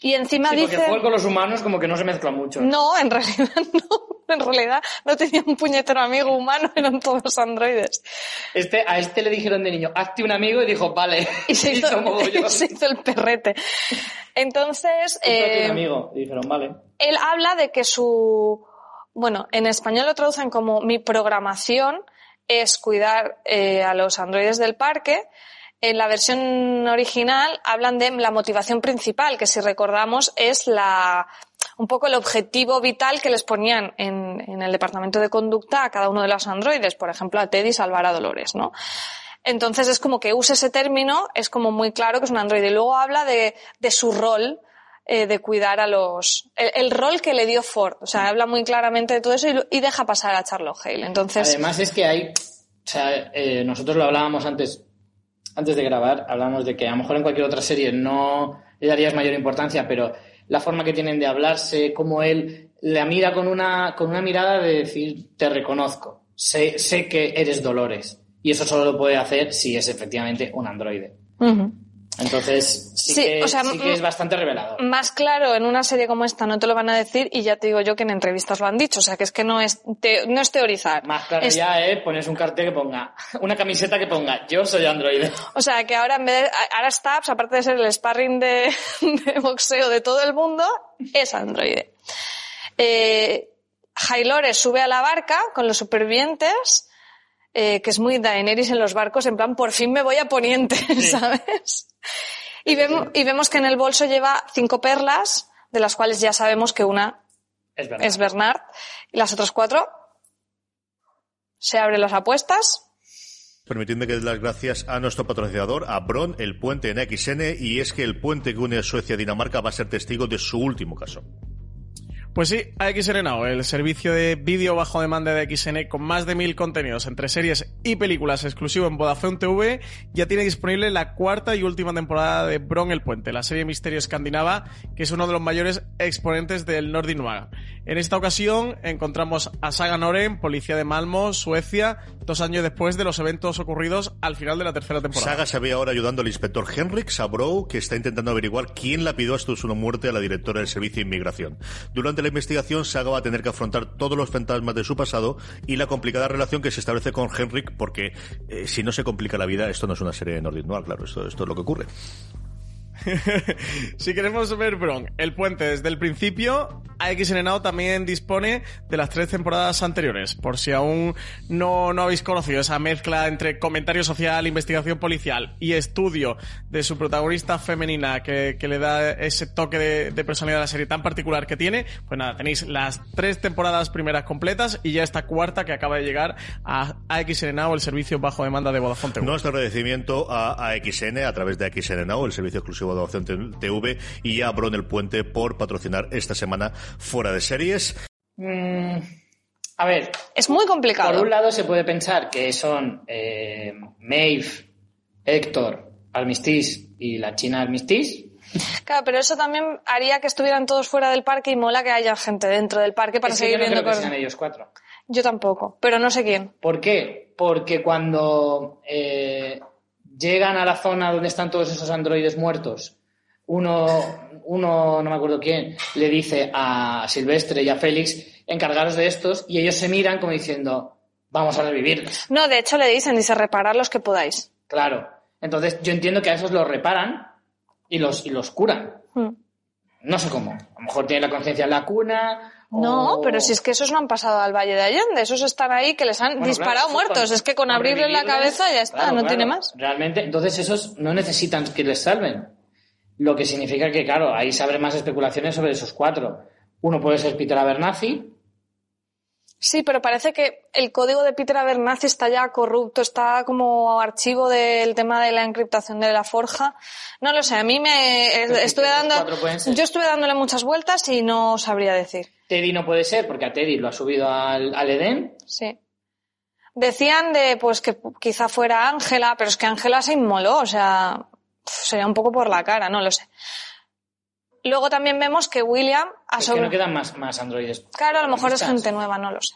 Y encima dice... Porque Ford con los humanos como que no se mezcla mucho. No, en realidad no. En realidad no tenía un puñetero amigo humano, eran todos androides. Este, a este le dijeron de niño, hazte un amigo y dijo, vale. Y se hizo, se hizo el perrete. Entonces... Eh, un amigo, y dijeron, vale. Él habla de que su bueno, en español lo traducen como mi programación es cuidar eh, a los androides del parque. En la versión original hablan de la motivación principal, que si recordamos es la, un poco el objetivo vital que les ponían en, en, el departamento de conducta a cada uno de los androides, por ejemplo a Teddy salvar a Dolores, ¿no? Entonces es como que use ese término, es como muy claro que es un androide. Y luego habla de, de su rol eh, de cuidar a los... El, rol que le dio Ford. O sea, habla muy claramente de todo eso y, deja pasar a Charlotte Hale. Entonces... Además es que hay... O sea, eh, nosotros lo hablábamos antes, antes de grabar, hablábamos de que a lo mejor en cualquier otra serie no le darías mayor importancia, pero la forma que tienen de hablarse, como él la mira con una, con una mirada de decir, te reconozco, sé, sé que eres Dolores. Y eso solo lo puede hacer si es efectivamente un androide. Entonces, sí, que, es bastante revelador. Más claro, en una serie como esta no te lo van a decir y ya te digo yo que en entrevistas lo han dicho. O sea, que es que no es, no es teorizar. Más claro ya, ¿eh? Pones un cartel que ponga, una camiseta que ponga, yo soy androide. O sea, que ahora en vez de, ahora Stabs, aparte de ser el sparring de, boxeo de todo el mundo, es androide. Eh, sube a la barca con los supervivientes eh, que es muy Daenerys en los barcos, en plan, por fin me voy a Poniente, ¿sabes? Y vemos, y vemos que en el bolso lleva cinco perlas, de las cuales ya sabemos que una es Bernard. y las otras cuatro se abren las apuestas. Permitidme que dé las gracias a nuestro patrocinador, a Bron, el puente en XN, y es que el puente que une a Suecia y Dinamarca va a ser testigo de su último caso. Pues sí, AXN el servicio de vídeo bajo demanda de XN con más de mil contenidos entre series y películas exclusivo en Vodafone TV, ya tiene disponible la cuarta y última temporada de Bron el Puente, la serie misterio escandinava, que es uno de los mayores exponentes del Nordic Noir. En esta ocasión encontramos a Saga Noren, policía de Malmo, Suecia, dos años después de los eventos ocurridos al final de la tercera temporada. Saga se ve ahora ayudando al inspector Henrik Sabrow, que está intentando averiguar quién la pidió hasta su muerte a la directora del Servicio de Inmigración. Durante la investigación, Saga va a tener que afrontar todos los fantasmas de su pasado y la complicada relación que se establece con Henrik, porque eh, si no se complica la vida, esto no es una serie de Nordic Noir, claro, esto, esto es lo que ocurre. si queremos ver Bron, el puente desde el principio, AXN también dispone de las tres temporadas anteriores, por si aún no, no habéis conocido esa mezcla entre comentario social, investigación policial y estudio de su protagonista femenina que, que le da ese toque de, de, personalidad a la serie tan particular que tiene, pues nada, tenéis las tres temporadas primeras completas y ya esta cuarta que acaba de llegar a AXN Now, el servicio bajo demanda de Vodafone TV. Nuestro agradecimiento a AXN a través de AXN el servicio exclusivo de Vodafone TV y a Bron el Puente por patrocinar esta semana fuera de series. Mm, a ver, Es muy complicado. por un lado se puede pensar que son eh, Maeve, Héctor, Armistice y la China Armistice. Claro, pero eso también haría que estuvieran todos fuera del parque y mola que haya gente dentro del parque para Es que seguir yo no viendo creo que cosas. sean ellos cuatro. Yo tampoco, pero no sé quién. ¿Por qué? Porque cuando eh, llegan a la zona donde están todos esos androides muertos, uno, uno, no me acuerdo quién, le dice a Silvestre y a Félix, encargaros de estos, y ellos se miran como diciendo, vamos a revivirles. No, de hecho le dicen, dice reparar los que podáis. Claro. Entonces yo entiendo que a esos los reparan y los, y los curan. Hmm. No sé cómo. A lo mejor tienen la conciencia en la cuna. No, o- pero si es que esos no han pasado al Valle de Allende, esos están ahí que les han Bueno, disparado claro, muertos. con- es que con abrirle la cabeza ya está, claro, no claro. tiene más. Realmente, entonces esos no necesitan que les salven. Lo que significa que, claro, ahí se abren más especulaciones sobre esos cuatro. Uno puede ser Peter Abernathy, Sí, pero parece que el código de Peter Abernathy está ya corrupto, está como archivo del tema de la encriptación de la forja. No lo sé, a mí me estuve dando, yo estuve dándole muchas vueltas y no sabría decir. Teddy no puede ser porque a Teddy lo ha subido al, al Edén. Sí. Decían de pues que quizá fuera Ángela, pero es que Ángela se inmoló, o sea, sería un poco por la cara, no lo sé. Luego también vemos que William ha Es que sobre... no quedan más, más androides. Claro, a lo mejor es gente nueva, no lo sé.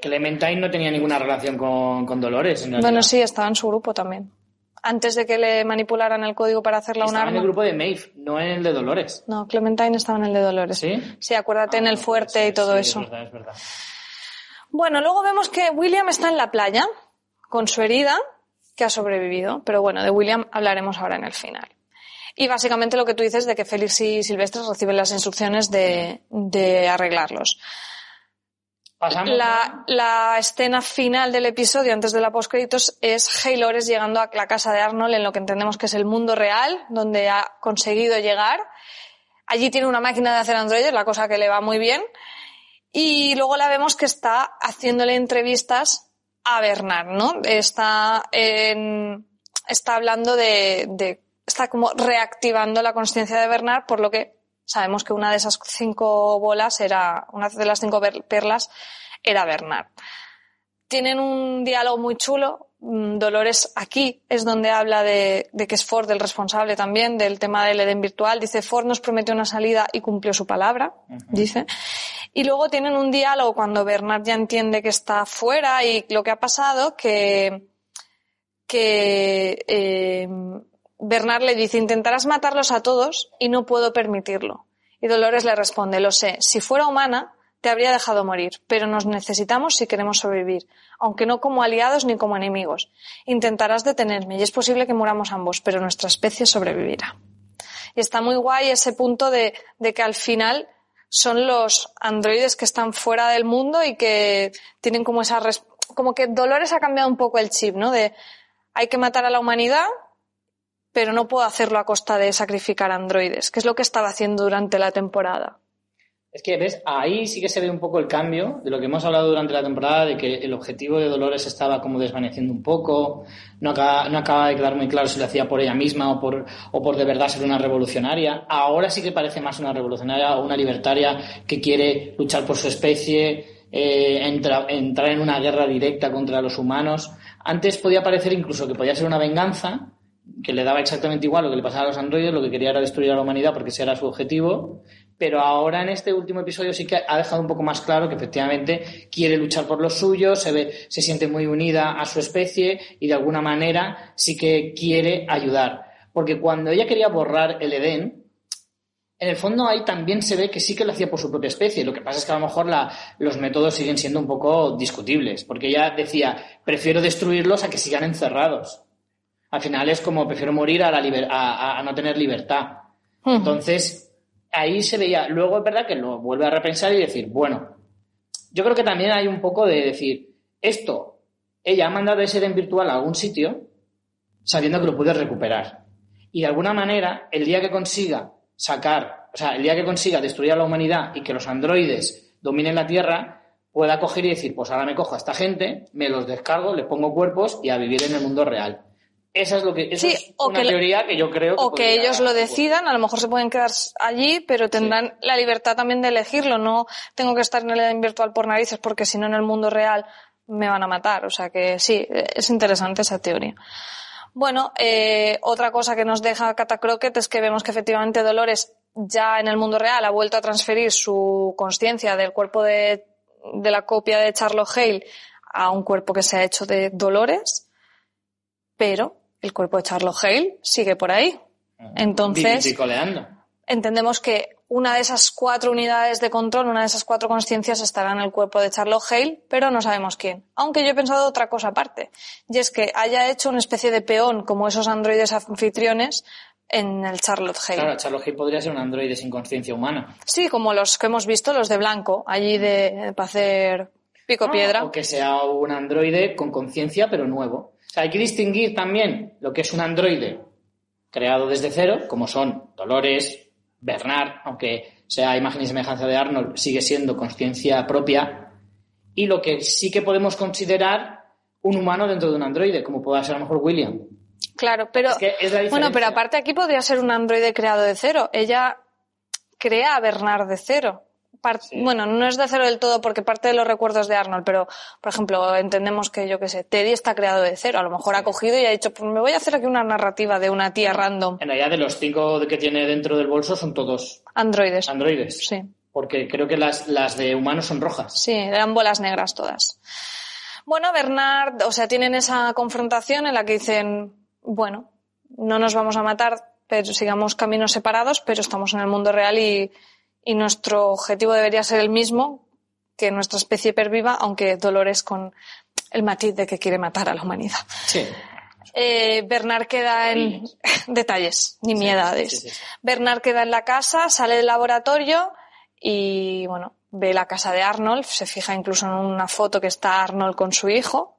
Clementine no tenía ninguna relación con, con Dolores. en. Bueno, sí, estaba en su grupo también. Antes de que le manipularan el código para hacerla un Estaba en arma. el grupo de Maeve, no en el de Dolores. No, Clementine estaba en el de Dolores. ¿Sí? Sí, acuérdate en el Ah, fuerte y todo sí, eso. Es verdad, es verdad. Bueno, luego vemos que William está en la playa con su herida, que ha sobrevivido. Pero bueno, de William hablaremos ahora en el final. Y básicamente lo que tú dices de que Félix y Silvestre reciben las instrucciones de, de arreglarlos. La, la escena final del episodio, antes de la postcréditos, es Haylores llegando a la casa de Arnold en lo que entendemos que es el mundo real, donde ha conseguido llegar. Allí tiene una máquina de hacer androides, la cosa que le va muy bien. Y luego la vemos que está haciéndole entrevistas a Bernard, ¿no? Está, en- está hablando de, de- está como reactivando la conciencia de Bernard, por lo que sabemos que una de esas cinco bolas era, una de las cinco per- perlas era Bernard. Tienen un diálogo muy chulo. Mm, Dolores aquí es donde habla de, de que es Ford el responsable también del tema del Edén virtual. Dice, Ford nos prometió una salida y cumplió su palabra, dice. Y luego tienen un diálogo cuando Bernard ya entiende que está fuera y lo que ha pasado, que, que eh, Bernard le dice, intentarás matarlos a todos y no puedo permitirlo. Y Dolores le responde, lo sé, si fuera humana, te habría dejado morir, pero nos necesitamos si queremos sobrevivir, aunque no como aliados ni como enemigos. Intentarás detenerme y es posible que muramos ambos, pero nuestra especie sobrevivirá. Y está muy guay ese punto de, que al final son los androides que están fuera del mundo y que tienen como esa... como que Dolores ha cambiado un poco el chip, ¿no? De hay que matar a la humanidad, pero no puedo hacerlo a costa de sacrificar androides, que es lo que estaba haciendo durante la temporada. Es que, ¿ves? Ahí sí que se ve un poco el cambio de lo que hemos hablado durante la temporada, de que el objetivo de Dolores estaba como desvaneciendo un poco, no acaba, de quedar muy claro si lo hacía por ella misma o por, de verdad ser una revolucionaria. Ahora sí que parece más una revolucionaria o una libertaria que quiere luchar por su especie, eh, entra- entrar en una guerra directa contra los humanos. Antes podía parecer incluso que podía ser una venganza, que le daba exactamente igual lo que le pasaba a los androides, lo que quería era destruir a la humanidad porque ese era su objetivo, pero ahora en este último episodio sí que ha dejado un poco más claro que efectivamente quiere luchar por los suyos, se, ve, se siente muy unida a su especie y de alguna manera sí que quiere ayudar. Porque cuando ella quería borrar el Edén, en el fondo ahí también se ve que sí que lo hacía por su propia especie. Lo que pasa es que a lo mejor la- los métodos siguen siendo un poco discutibles, porque ella decía, prefiero destruirlos a que sigan encerrados. Al final es como prefiero morir a, la liber- a- a- a no tener libertad. Entonces, ahí se veía. Luego es verdad que lo vuelve a repensar y decir, bueno, yo creo que también hay un poco de decir, esto, ella ha mandado ese Eden virtual a algún sitio sabiendo que lo puede recuperar. Y de alguna manera, el día que consiga sacar, o sea, el día que consiga destruir a la humanidad y que los androides dominen la Tierra, pueda coger y decir, pues ahora me cojo a esta gente, me los descargo, les pongo cuerpos y a vivir en el mundo real. Esa es lo que, eso Sí, es o una que teoría que yo creo que O que ellos lo decidan, a lo mejor se pueden quedar allí, pero tendrán la libertad también de elegirlo. No tengo que estar en el virtual por narices porque si no en el mundo real me van a matar. O sea que sí, es interesante esa teoría. Bueno, eh, otra cosa que nos deja Catacroquet es que vemos que efectivamente Dolores ya en el mundo real ha vuelto a transferir su conciencia del cuerpo de, de la copia de Charlotte Hale a un cuerpo que se ha hecho de Dolores, pero el cuerpo de Charlotte Hale sigue por ahí. Entonces, entendemos que una de esas cuatro unidades de control, una de esas cuatro conciencias estará en el cuerpo de Charlotte Hale, pero no sabemos quién. Aunque yo he pensado otra cosa aparte, y es que haya hecho una especie de peón como esos androides anfitriones en el Charlotte Hale. Claro, Charlotte Hale podría ser un androide sin conciencia humana. Sí, como los que hemos visto, los de blanco, allí de, para hacer pico piedra. O que sea un androide con conciencia, pero nuevo. O sea, hay que distinguir también lo que es un androide creado desde cero, como son Dolores, Bernard, aunque sea imagen y semejanza de Arnold, sigue siendo conciencia propia, y lo que sí que podemos considerar un humano dentro de un androide, como pueda ser a lo mejor William. Claro, pero Es que es la bueno, pero aparte aquí podría ser un androide creado de cero. Ella crea a Bernard de cero. Bueno, no es de cero del todo porque parte de los recuerdos de Arnold, pero por ejemplo entendemos que yo qué sé, Teddy está creado de cero. A lo mejor ha cogido y ha dicho, pues me voy a hacer aquí una narrativa de una tía random. En realidad, de los cinco que tiene dentro del bolso son todos Androides. androides. Sí. Porque creo que las, las de humanos son rojas. Sí, eran bolas negras todas. Bueno, Bernard, o sea, tienen esa confrontación en la que dicen, bueno, no nos vamos a matar, pero sigamos caminos separados, pero estamos en el mundo real y, y nuestro objetivo debería ser el mismo, que nuestra especie perviva, aunque Dolores con el matiz de que quiere matar a la humanidad. Sí. Eh, Bernard queda en detalles, nimiedades. sí. Bernard queda en la casa, sale del laboratorio y bueno, ve la casa de Arnold, se fija incluso en una foto que está Arnold con su hijo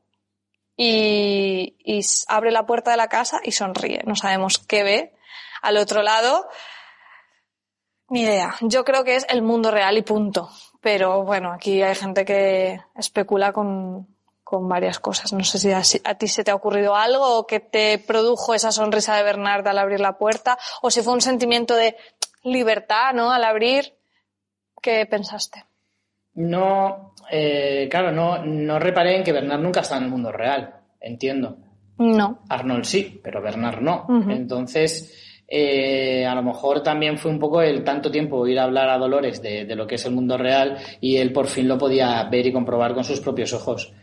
y, abre la puerta de la casa y sonríe. No sabemos qué ve. Al otro lado, ni idea. Yo creo que es el mundo real y punto. Pero bueno, aquí hay gente que especula con, con varias cosas. No sé si a, ti se te ha ocurrido algo o que te produjo esa sonrisa de Bernard al abrir la puerta o si fue un sentimiento de libertad, ¿no? Al abrir, ¿qué pensaste? No, eh, claro, no, no reparé en que Bernard nunca está en el mundo real, entiendo. No. Arnold sí, pero Bernard no. Entonces, eh, a lo mejor también fue un poco el tanto tiempo ir a hablar a Dolores de, de lo que es el mundo real y él por fin lo podía ver y comprobar con sus propios ojos.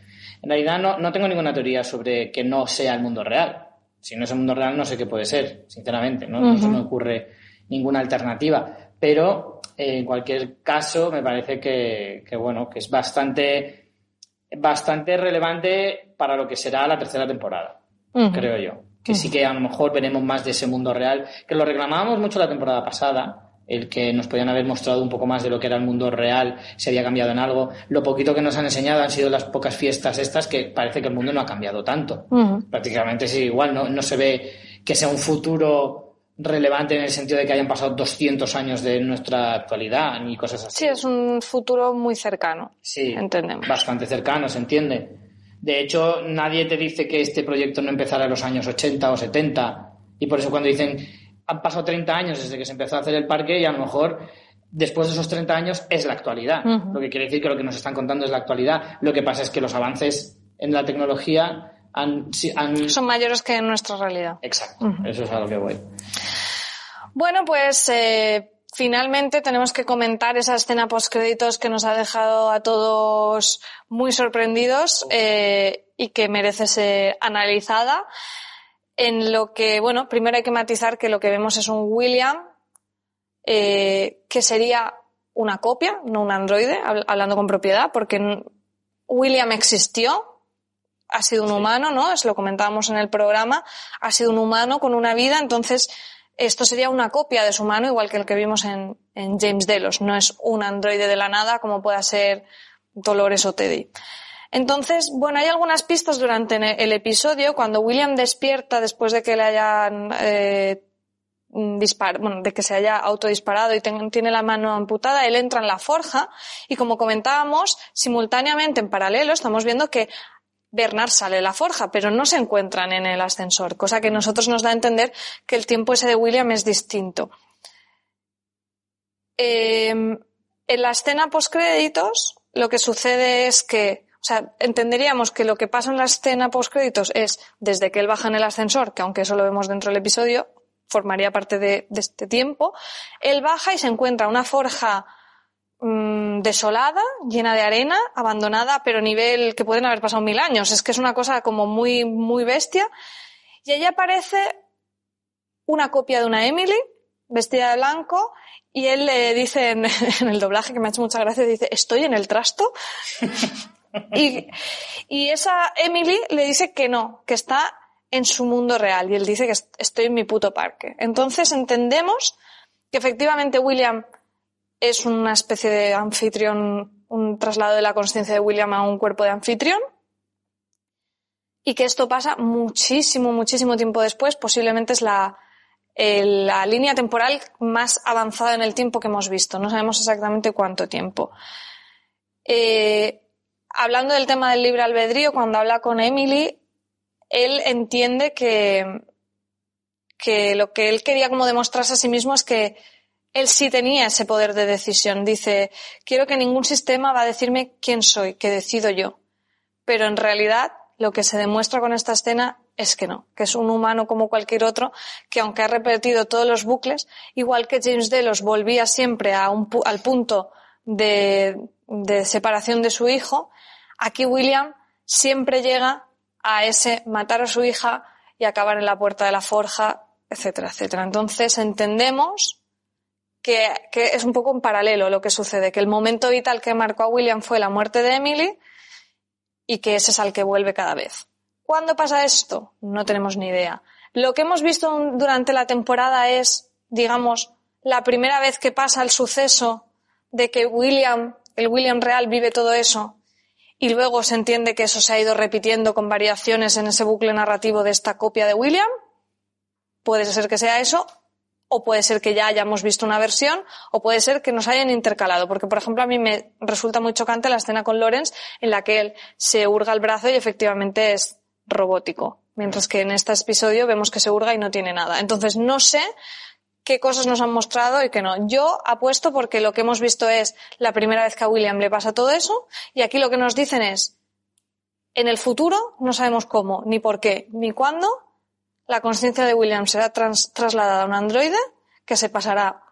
En realidad no, no tengo ninguna teoría sobre que no sea el mundo real. Si no es el mundo real no sé qué puede ser, sinceramente. No, no se me ocurre ninguna alternativa. Pero eh, en cualquier caso me parece que, que, bueno, que es bastante, bastante relevante para lo que será la tercera temporada creo yo. Que sí que a lo mejor veremos más de ese mundo real, que lo reclamábamos mucho la temporada pasada, el que nos podían haber mostrado un poco más de lo que era el mundo real, si había cambiado en algo. Lo poquito que nos han enseñado han sido las pocas fiestas estas, que parece que el mundo no ha cambiado tanto. Ujú. Prácticamente es igual, no, no se ve que sea un futuro relevante en el sentido de que hayan pasado 200 años de nuestra actualidad ni cosas así. Sí, es un futuro muy cercano. Sí, Entendemos. bastante cercano, se entiende. De hecho, nadie te dice que este proyecto no empezara en los años 80 o 70. Y por eso cuando dicen, han pasado 30 años desde que se empezó a hacer el parque y a lo mejor después de esos 30 años es la actualidad. Lo que quiere decir que lo que nos están contando es la actualidad. Lo que pasa es que los avances en la tecnología han... Son mayores que en nuestra realidad. Exacto, eso es a lo que voy. Bueno, pues eh, finalmente tenemos que comentar esa escena postcréditos que nos ha dejado a todos muy sorprendidos eh, y que merece ser analizada. En lo que, bueno, primero hay que matizar que lo que vemos es un William eh, que sería una copia, no un androide, hab- hablando con propiedad, porque William existió, ha sido un humano, ¿no? Es lo comentábamos en el programa, ha sido un humano con una vida, entonces esto sería una copia de su humano, igual que el que vimos en, James Delos, no es un androide de la nada como pueda ser Dolores o Teddy. Entonces, bueno, hay algunas pistas durante el episodio, cuando William despierta después de que le hayan eh, dispar bueno, de que se haya autodisparado y tiene la mano amputada, él entra en la forja y como comentábamos, simultáneamente en paralelo estamos viendo que Bernard sale de la forja, pero no se encuentran en el ascensor, cosa que nosotros nos da a entender que el tiempo ese de William es distinto. Eh, en la escena postcréditos, lo que sucede es que, o sea, entenderíamos que lo que pasa en la escena postcréditos es desde que él baja en el ascensor, que aunque eso lo vemos dentro del episodio, formaría parte de este tiempo, él baja y se encuentra una forja mm, desolada, llena de arena, abandonada, pero nivel que pueden haber pasado mil años. Es que es una cosa como muy, muy bestia. Y allí aparece una copia de una Emily, vestida de blanco, y él le dice en, el doblaje, que me ha hecho mucha gracia, dice, estoy en el trasto. y, y esa Emily le dice que no, que está en su mundo real. Y él dice que est- estoy en mi puto parque. Entonces entendemos que efectivamente William es una especie de anfitrión, un traslado de la conciencia de William a un cuerpo de anfitrión. Y que esto pasa muchísimo, muchísimo tiempo después. Posiblemente es la, la línea temporal más avanzada en el tiempo que hemos visto. No sabemos exactamente cuánto tiempo. Eh, hablando del tema del libre albedrío, cuando habla con Emily, él entiende que, que lo que él quería como demostrarse a sí mismo es que él sí tenía ese poder de decisión. Dice, quiero que ningún sistema va a decirme quién soy, que decido yo. Pero en realidad lo que se demuestra con esta escena es que no, que es un humano como cualquier otro, que aunque ha repetido todos los bucles, igual que James Delos volvía siempre a un al punto de, de separación de su hijo, aquí William siempre llega a ese matar a su hija y acabar en la puerta de la forja, etcétera, etcétera. Entonces entendemos que, que es un poco en paralelo lo que sucede, que el momento vital que marcó a William fue la muerte de Emily y que ese es al que vuelve cada vez. ¿Cuándo pasa esto? No tenemos ni idea. Lo que hemos visto durante la temporada es, digamos, la primera vez que pasa el suceso de que William, el William real, vive todo eso y luego se entiende que eso se ha ido repitiendo con variaciones en ese bucle narrativo de esta copia de William. Puede ser que sea eso, o puede ser que ya hayamos visto una versión, o puede ser que nos hayan intercalado. Porque, por ejemplo, a mí me resulta muy chocante la escena con Lawrence en la que él se hurga el brazo y efectivamente es robótico. Mientras que en este episodio vemos que se hurga y no tiene nada. Entonces, no sé qué cosas nos han mostrado y qué no. Yo apuesto porque lo que hemos visto es la primera vez que a William le pasa todo eso y aquí lo que nos dicen es, en el futuro no sabemos cómo, ni por qué, ni cuándo, la conciencia de William será trans- trasladada a un androide que se pasará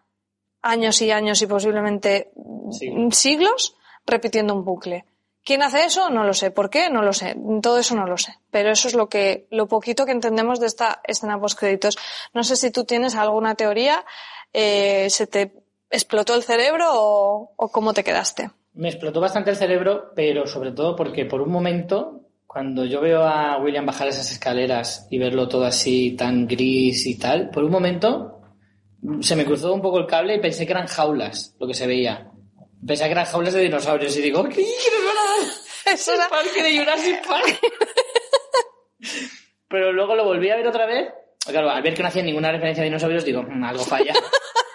años y años y posiblemente Siglos. siglos repitiendo un bucle. ¿Quién hace eso? No lo sé. ¿Por qué? No lo sé. Todo eso no lo sé. Pero eso es lo que, lo poquito que entendemos de esta escena postcréditos. No sé si tú tienes alguna teoría, eh, ¿se te explotó el cerebro o, o cómo te quedaste? Me explotó bastante el cerebro, pero sobre todo porque por un momento, cuando yo veo a William bajar esas escaleras y verlo todo así tan gris y tal, por un momento se me cruzó un poco el cable y pensé que eran jaulas lo que se veía. Pensé que eran jaulas de dinosaurios y digo, ¿qué, ¿Qué nos van a dar? Era- el parque de Jurassic Park. Pero luego lo volví a ver otra vez. Claro, al ver que no hacía ninguna referencia a dinosaurios, digo, "Mm, algo falla.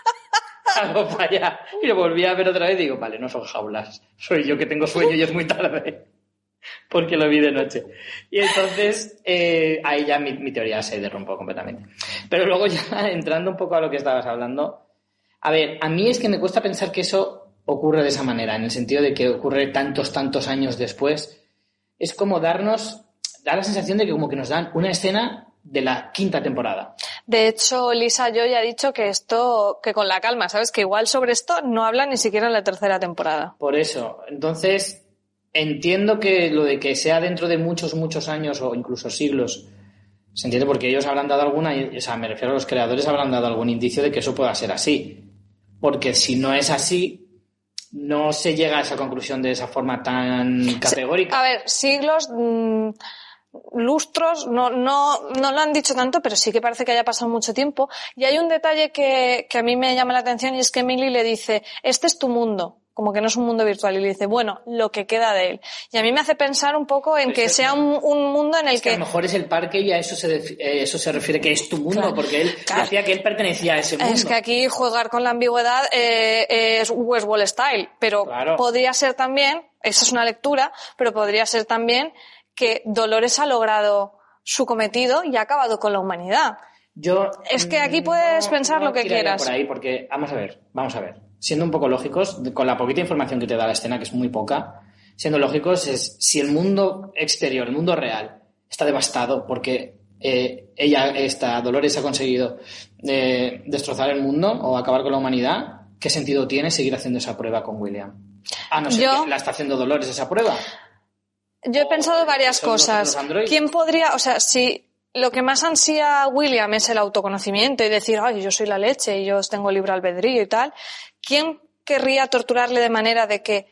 algo falla. Y lo volví a ver otra vez y digo, vale, no son jaulas. Soy yo que tengo sueño y es muy tarde. Porque lo vi de noche. Y entonces, eh, ahí ya mi, mi teoría se derrumbó completamente. Pero luego ya entrando un poco a lo que estabas hablando, a ver, a mí es que me cuesta pensar que eso ocurre de esa manera, en el sentido de que ocurre tantos, tantos años después. Es como darnos, da la sensación de que como que nos dan una escena de la quinta temporada. De hecho, Lisa yo ya ha dicho que esto, que con la calma, ¿sabes? Que igual sobre esto no habla ni siquiera en la tercera temporada. Por eso, entonces, entiendo que lo de que sea dentro de muchos, muchos años o incluso siglos, se entiende porque ellos habrán dado alguna, o sea, me refiero a los creadores, habrán dado algún indicio de que eso pueda ser así. Porque si no es así, no se llega a esa conclusión de esa forma tan categórica. A ver, siglos, mm, lustros, no, no, no lo han dicho tanto, pero sí que parece que haya pasado mucho tiempo. Y hay un detalle que, que a mí me llama la atención y es que Emily le dice, este es tu mundo. Como que no es un mundo virtual. Y le dice, bueno, lo que queda de él. Y a mí me hace pensar un poco en que sea un, un mundo en el Es que a lo mejor es el parque y a eso se, eh, eso se refiere que es tu mundo, Claro. porque él Claro. decía que él pertenecía a ese mundo. Es que aquí jugar con la ambigüedad eh, es Westworld Style, pero Claro. podría ser también, esa es una lectura, pero podría ser también que Dolores ha logrado su cometido y ha acabado con la humanidad. Yo Es que aquí puedes pensar lo que quieras. Por ahí, porque vamos a ver, vamos a ver. Siendo un poco lógicos, con la poquita información que te da la escena, que es muy poca, siendo lógicos es si el mundo exterior, el mundo real, está devastado porque eh, ella, esta Dolores, ha conseguido eh, destrozar el mundo o acabar con la humanidad, ¿qué sentido tiene seguir haciendo esa prueba con William? A no ser Yo- que la está haciendo Dolores esa prueba. Yo he pensado varias cosas. ¿Quién podría, o sea, si lo que más ansía William es el autoconocimiento y decir, ay, yo soy la leche y yo tengo libre albedrío y tal, ¿quién querría torturarle de manera de que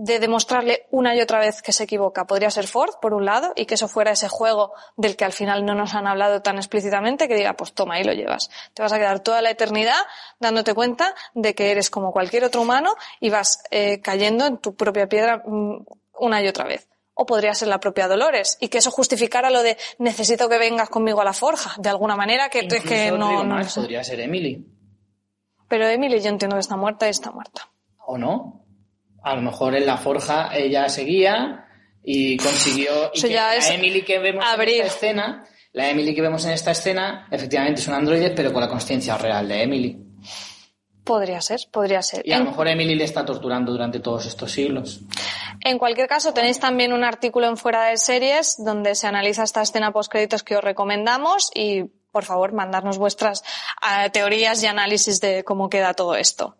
de demostrarle una y otra vez que se equivoca? Podría ser Ford, por un lado, y que eso fuera ese juego del que al final no nos han hablado tan explícitamente, que diga, pues toma, ahí lo llevas. Te vas a quedar toda la eternidad dándote cuenta de que eres como cualquier otro humano y vas eh, cayendo en tu propia piedra mm, una y otra vez. O podría ser la propia Dolores y que eso justificara lo de necesito que vengas conmigo a la forja, de alguna manera que, es Incluso que no, digo no sé. podría ser Emily. Pero Emily yo entiendo que está muerta y está muerta. ¿O no? A lo mejor en la forja ella seguía y consiguió. Y que ya la es Emily que vemos abrir. en esta escena, la Emily que vemos en esta escena, efectivamente es un androide, pero con la conciencia real de Emily. Podría ser, podría ser. Y a lo mejor Emily le está torturando durante todos estos siglos. En cualquier caso, tenéis también un artículo en Fuera de Series donde se analiza esta escena postcréditos que os recomendamos y, por favor, mandarnos vuestras eh, teorías y análisis de cómo queda todo esto.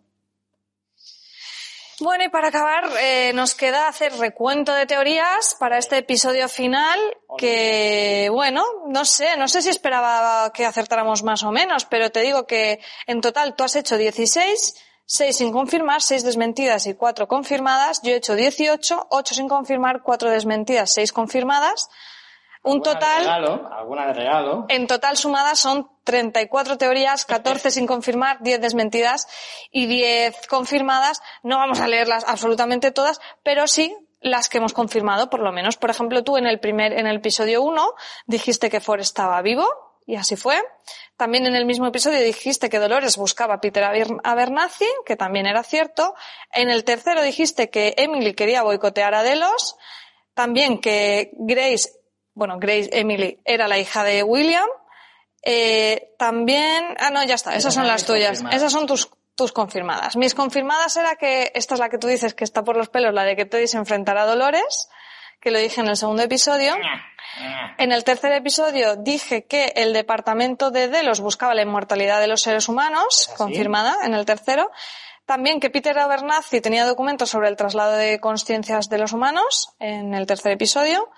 Bueno, y para acabar, eh, nos queda hacer recuento de teorías para este episodio final que, bueno, no sé, no sé si esperaba que acertáramos más o menos, pero te digo que en total tú has hecho 16, 6 sin confirmar, 6 desmentidas y 4 confirmadas. Yo he hecho 18, 8 sin confirmar, 4 desmentidas, 6 confirmadas. Un Alguna de total, regalo, alguna de regalo. en total sumadas son 34 teorías, 14 sin confirmar, 10 desmentidas y 10 confirmadas. No vamos a leerlas absolutamente todas, pero sí las que hemos confirmado, por lo menos. Por ejemplo, tú en el primer, en el episodio 1 dijiste que Ford estaba vivo, y así fue. También en el mismo episodio dijiste que Dolores buscaba a Peter Aber- Abernathy, que también era cierto. En el tercero dijiste que Emily quería boicotear a Delos. También que Grace, bueno, Grace Emily era la hija de William. Eh, también, ah, no, ya está, esas son las tuyas. Esas son tus, tus confirmadas. Mis confirmadas era que, esta es la que tú dices que está por los pelos, la de que Teddy se enfrentará a Dolores, que lo dije en el segundo episodio. En el tercer episodio dije que el departamento de Delos buscaba la inmortalidad de los seres humanos, así? confirmada en el tercero. También que Peter Abernathy tenía documentos sobre el traslado de conciencias de los humanos, en el tercer episodio.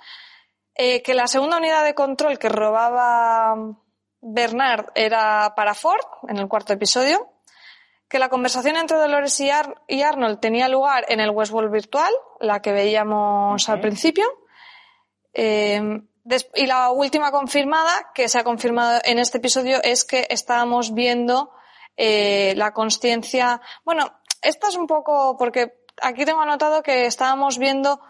Eh, que la segunda unidad de control que robaba Bernard era para Ford, en el cuarto episodio. Que la conversación entre Dolores y, Ar- y Arnold tenía lugar en el Westworld virtual, la que veíamos al principio. Eh, des- y la última confirmada, que se ha confirmado en este episodio, es que estábamos viendo eh, la consciencia. Bueno, esta es un poco porque aquí tengo anotado que estábamos viendo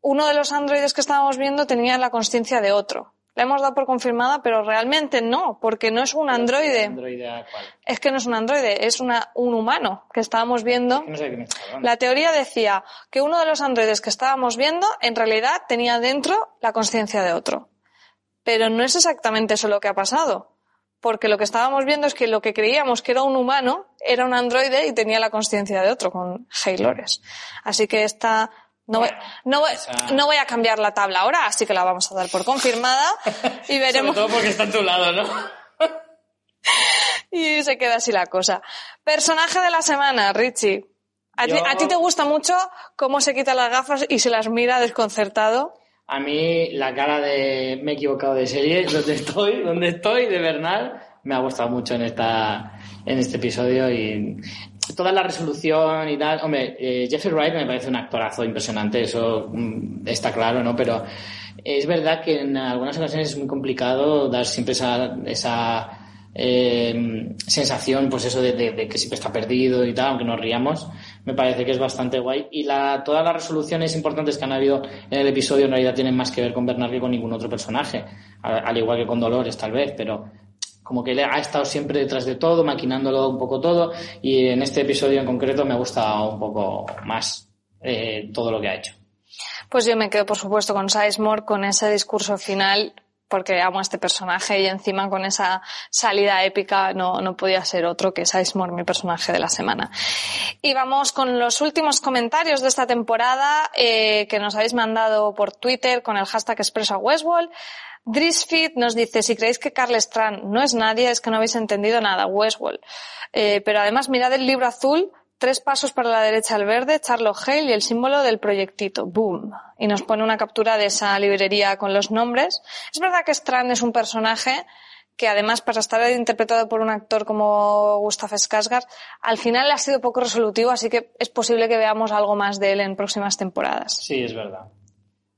uno de los androides que estábamos viendo tenía la consciencia de otro. La hemos dado por confirmada, pero realmente no, porque no es un androide. ¿Androide? Es que no es un androide, es una, un humano que estábamos viendo. La teoría decía que uno de los androides que estábamos viendo en realidad tenía dentro la conciencia de otro. Pero no es exactamente eso lo que ha pasado. Porque lo que estábamos viendo es que lo que creíamos que era un humano era un androide y tenía la conciencia de otro con Haylores. Así que esta no voy, no, voy, esa- no voy a cambiar la tabla ahora, así que la vamos a dar por confirmada y veremos. Sobre todo porque está a tu lado, ¿no? Y se queda así la cosa. Personaje de la semana, Richie. ¿A, ti, Yo- a ti te gusta mucho cómo se quita las gafas y se las mira desconcertado? A mí la cara de me he equivocado de serie, donde estoy, donde estoy, de Bernal, me ha gustado mucho en esta en este episodio y toda la resolución y tal. Hombre, eh, Jeffrey Wright me parece un actorazo impresionante, eso mm, está claro, ¿no? Pero es verdad que en algunas ocasiones es muy complicado dar siempre esa, esa eh, sensación, pues eso de, que siempre está perdido y tal, aunque nos riamos, me parece que es bastante guay. Y la, todas las resoluciones importantes que han habido en el episodio en realidad tienen más que ver con Bernard que con ningún otro personaje, al igual que con Dolores tal vez, pero como que ha estado siempre detrás de todo, maquinándolo un poco todo, y en este episodio en concreto me gusta un poco más eh, todo lo que ha hecho. Pues yo me quedo, por supuesto, con Sizemore, con ese discurso final porque amo a este personaje y encima con esa salida épica no, no podía ser otro que Sizemore, mi personaje de la semana. Y vamos con los últimos comentarios de esta temporada eh, que nos habéis mandado por Twitter con el hashtag expreso a Westworld. Drisfit nos dice, si creéis que Carl Strand no es nadie, es que no habéis entendido nada, Westworld. Eh, pero además mirad el libro azul Tres pasos para la derecha al verde, Charlotte Hale y el símbolo del proyectito. Boom. Y nos pone una captura de esa librería con los nombres. Es verdad que Strand es un personaje que además para estar interpretado por un actor como Gustav Skarsgård, al final ha sido poco resolutivo, así que es posible que veamos algo más de él en próximas temporadas. Sí, es verdad.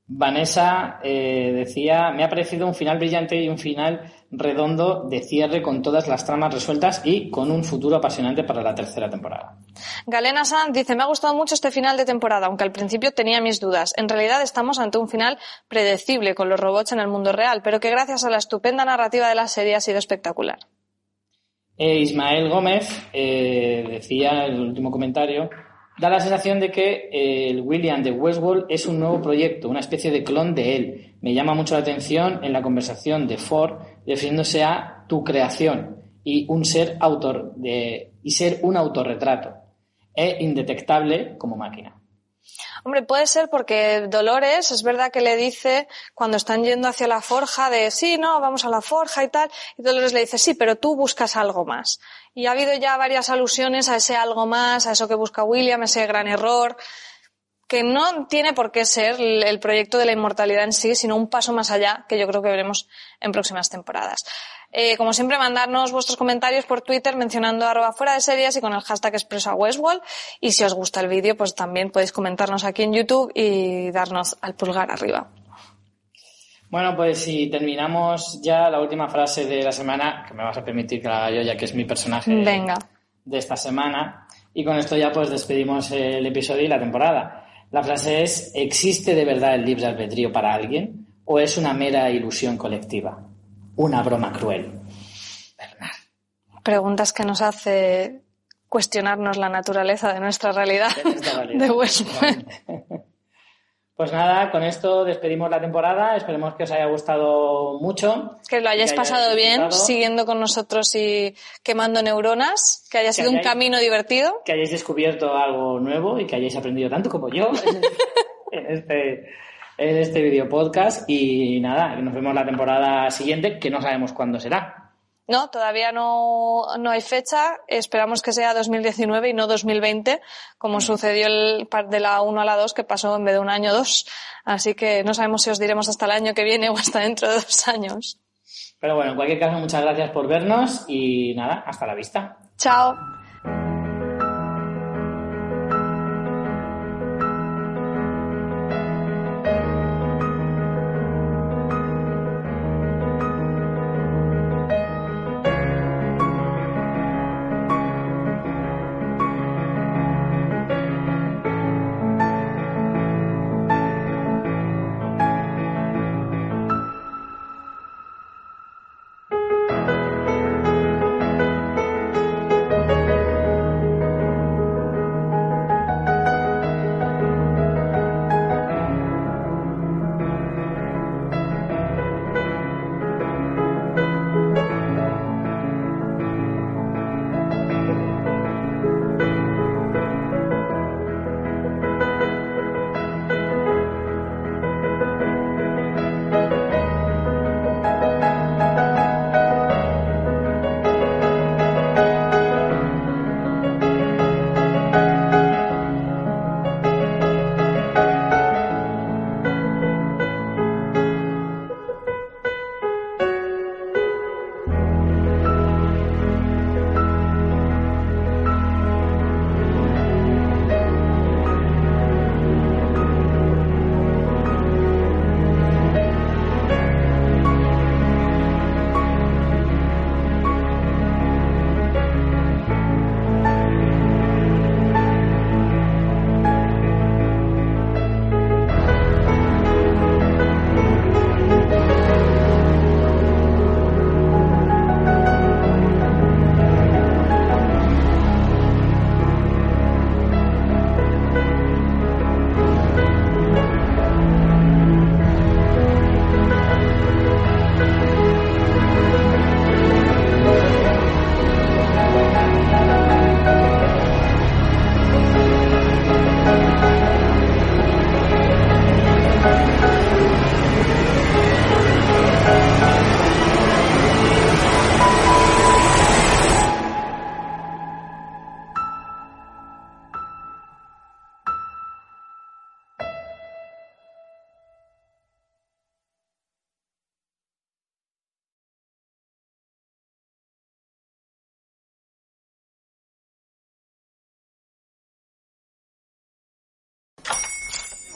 Vanessa eh, decía, me ha parecido un final brillante y un final redondo de cierre con todas las tramas resueltas y con un futuro apasionante para la tercera temporada. Galena Sanz dice, me ha gustado mucho este final de temporada, aunque al principio tenía mis dudas. En realidad estamos ante un final predecible con los robots en el mundo real, pero que gracias a la estupenda narrativa de la serie ha sido espectacular. E Ismael Gómez eh, decía en el último comentario, da la sensación de que eh, el William de Westworld es un nuevo proyecto, una especie de clon de él. Me llama mucho la atención en la conversación de Ford refiriéndose a tu creación y un ser autor de, y ser un autorretrato. Es indetectable como máquina. Hombre, puede ser porque Dolores es verdad que le dice cuando están yendo hacia la forja de sí, no, vamos a la forja y tal, y Dolores le dice sí, pero tú buscas algo más. Y ha habido ya varias alusiones a ese algo más, a eso que busca William, ese gran error, que no tiene por qué ser el proyecto de la inmortalidad en sí, sino un paso más allá que yo creo que veremos en próximas temporadas. Eh, como siempre, mandarnos vuestros comentarios por Twitter mencionando arroba fuera de series y con el hashtag expreso a Westworld. Y si os gusta el vídeo, pues también podéis comentarnos aquí en YouTube y darnos al pulgar arriba. Bueno, pues si terminamos ya la última frase de la semana, que me vas a permitir que la haga yo, ya que es mi personaje de esta semana. Y con esto ya pues despedimos el episodio y la temporada. La frase es, ¿existe de verdad el libre albedrío para alguien o es una mera ilusión colectiva? Una broma cruel. Bernard. Preguntas que nos hace cuestionarnos la naturaleza de nuestra realidad de, Westworld. Pues nada, con esto despedimos la temporada. Esperemos que os haya gustado mucho. Que lo hayáis pasado bien, siguiendo con nosotros y quemando neuronas. Que haya sido un camino divertido. Que hayáis descubierto algo nuevo y que hayáis aprendido tanto como yo en este, en este video podcast. Y nada, nos vemos la temporada siguiente, que no sabemos cuándo será. No, todavía no, no hay fecha. Esperamos que sea 2019 y no 2020, como mm. sucedió el de la 1 a la 2, que pasó en vez de un año dos. Así que no sabemos si os diremos hasta el año que viene o hasta dentro de dos años. Pero bueno, en cualquier caso, muchas gracias por vernos y nada, hasta la vista. Chao.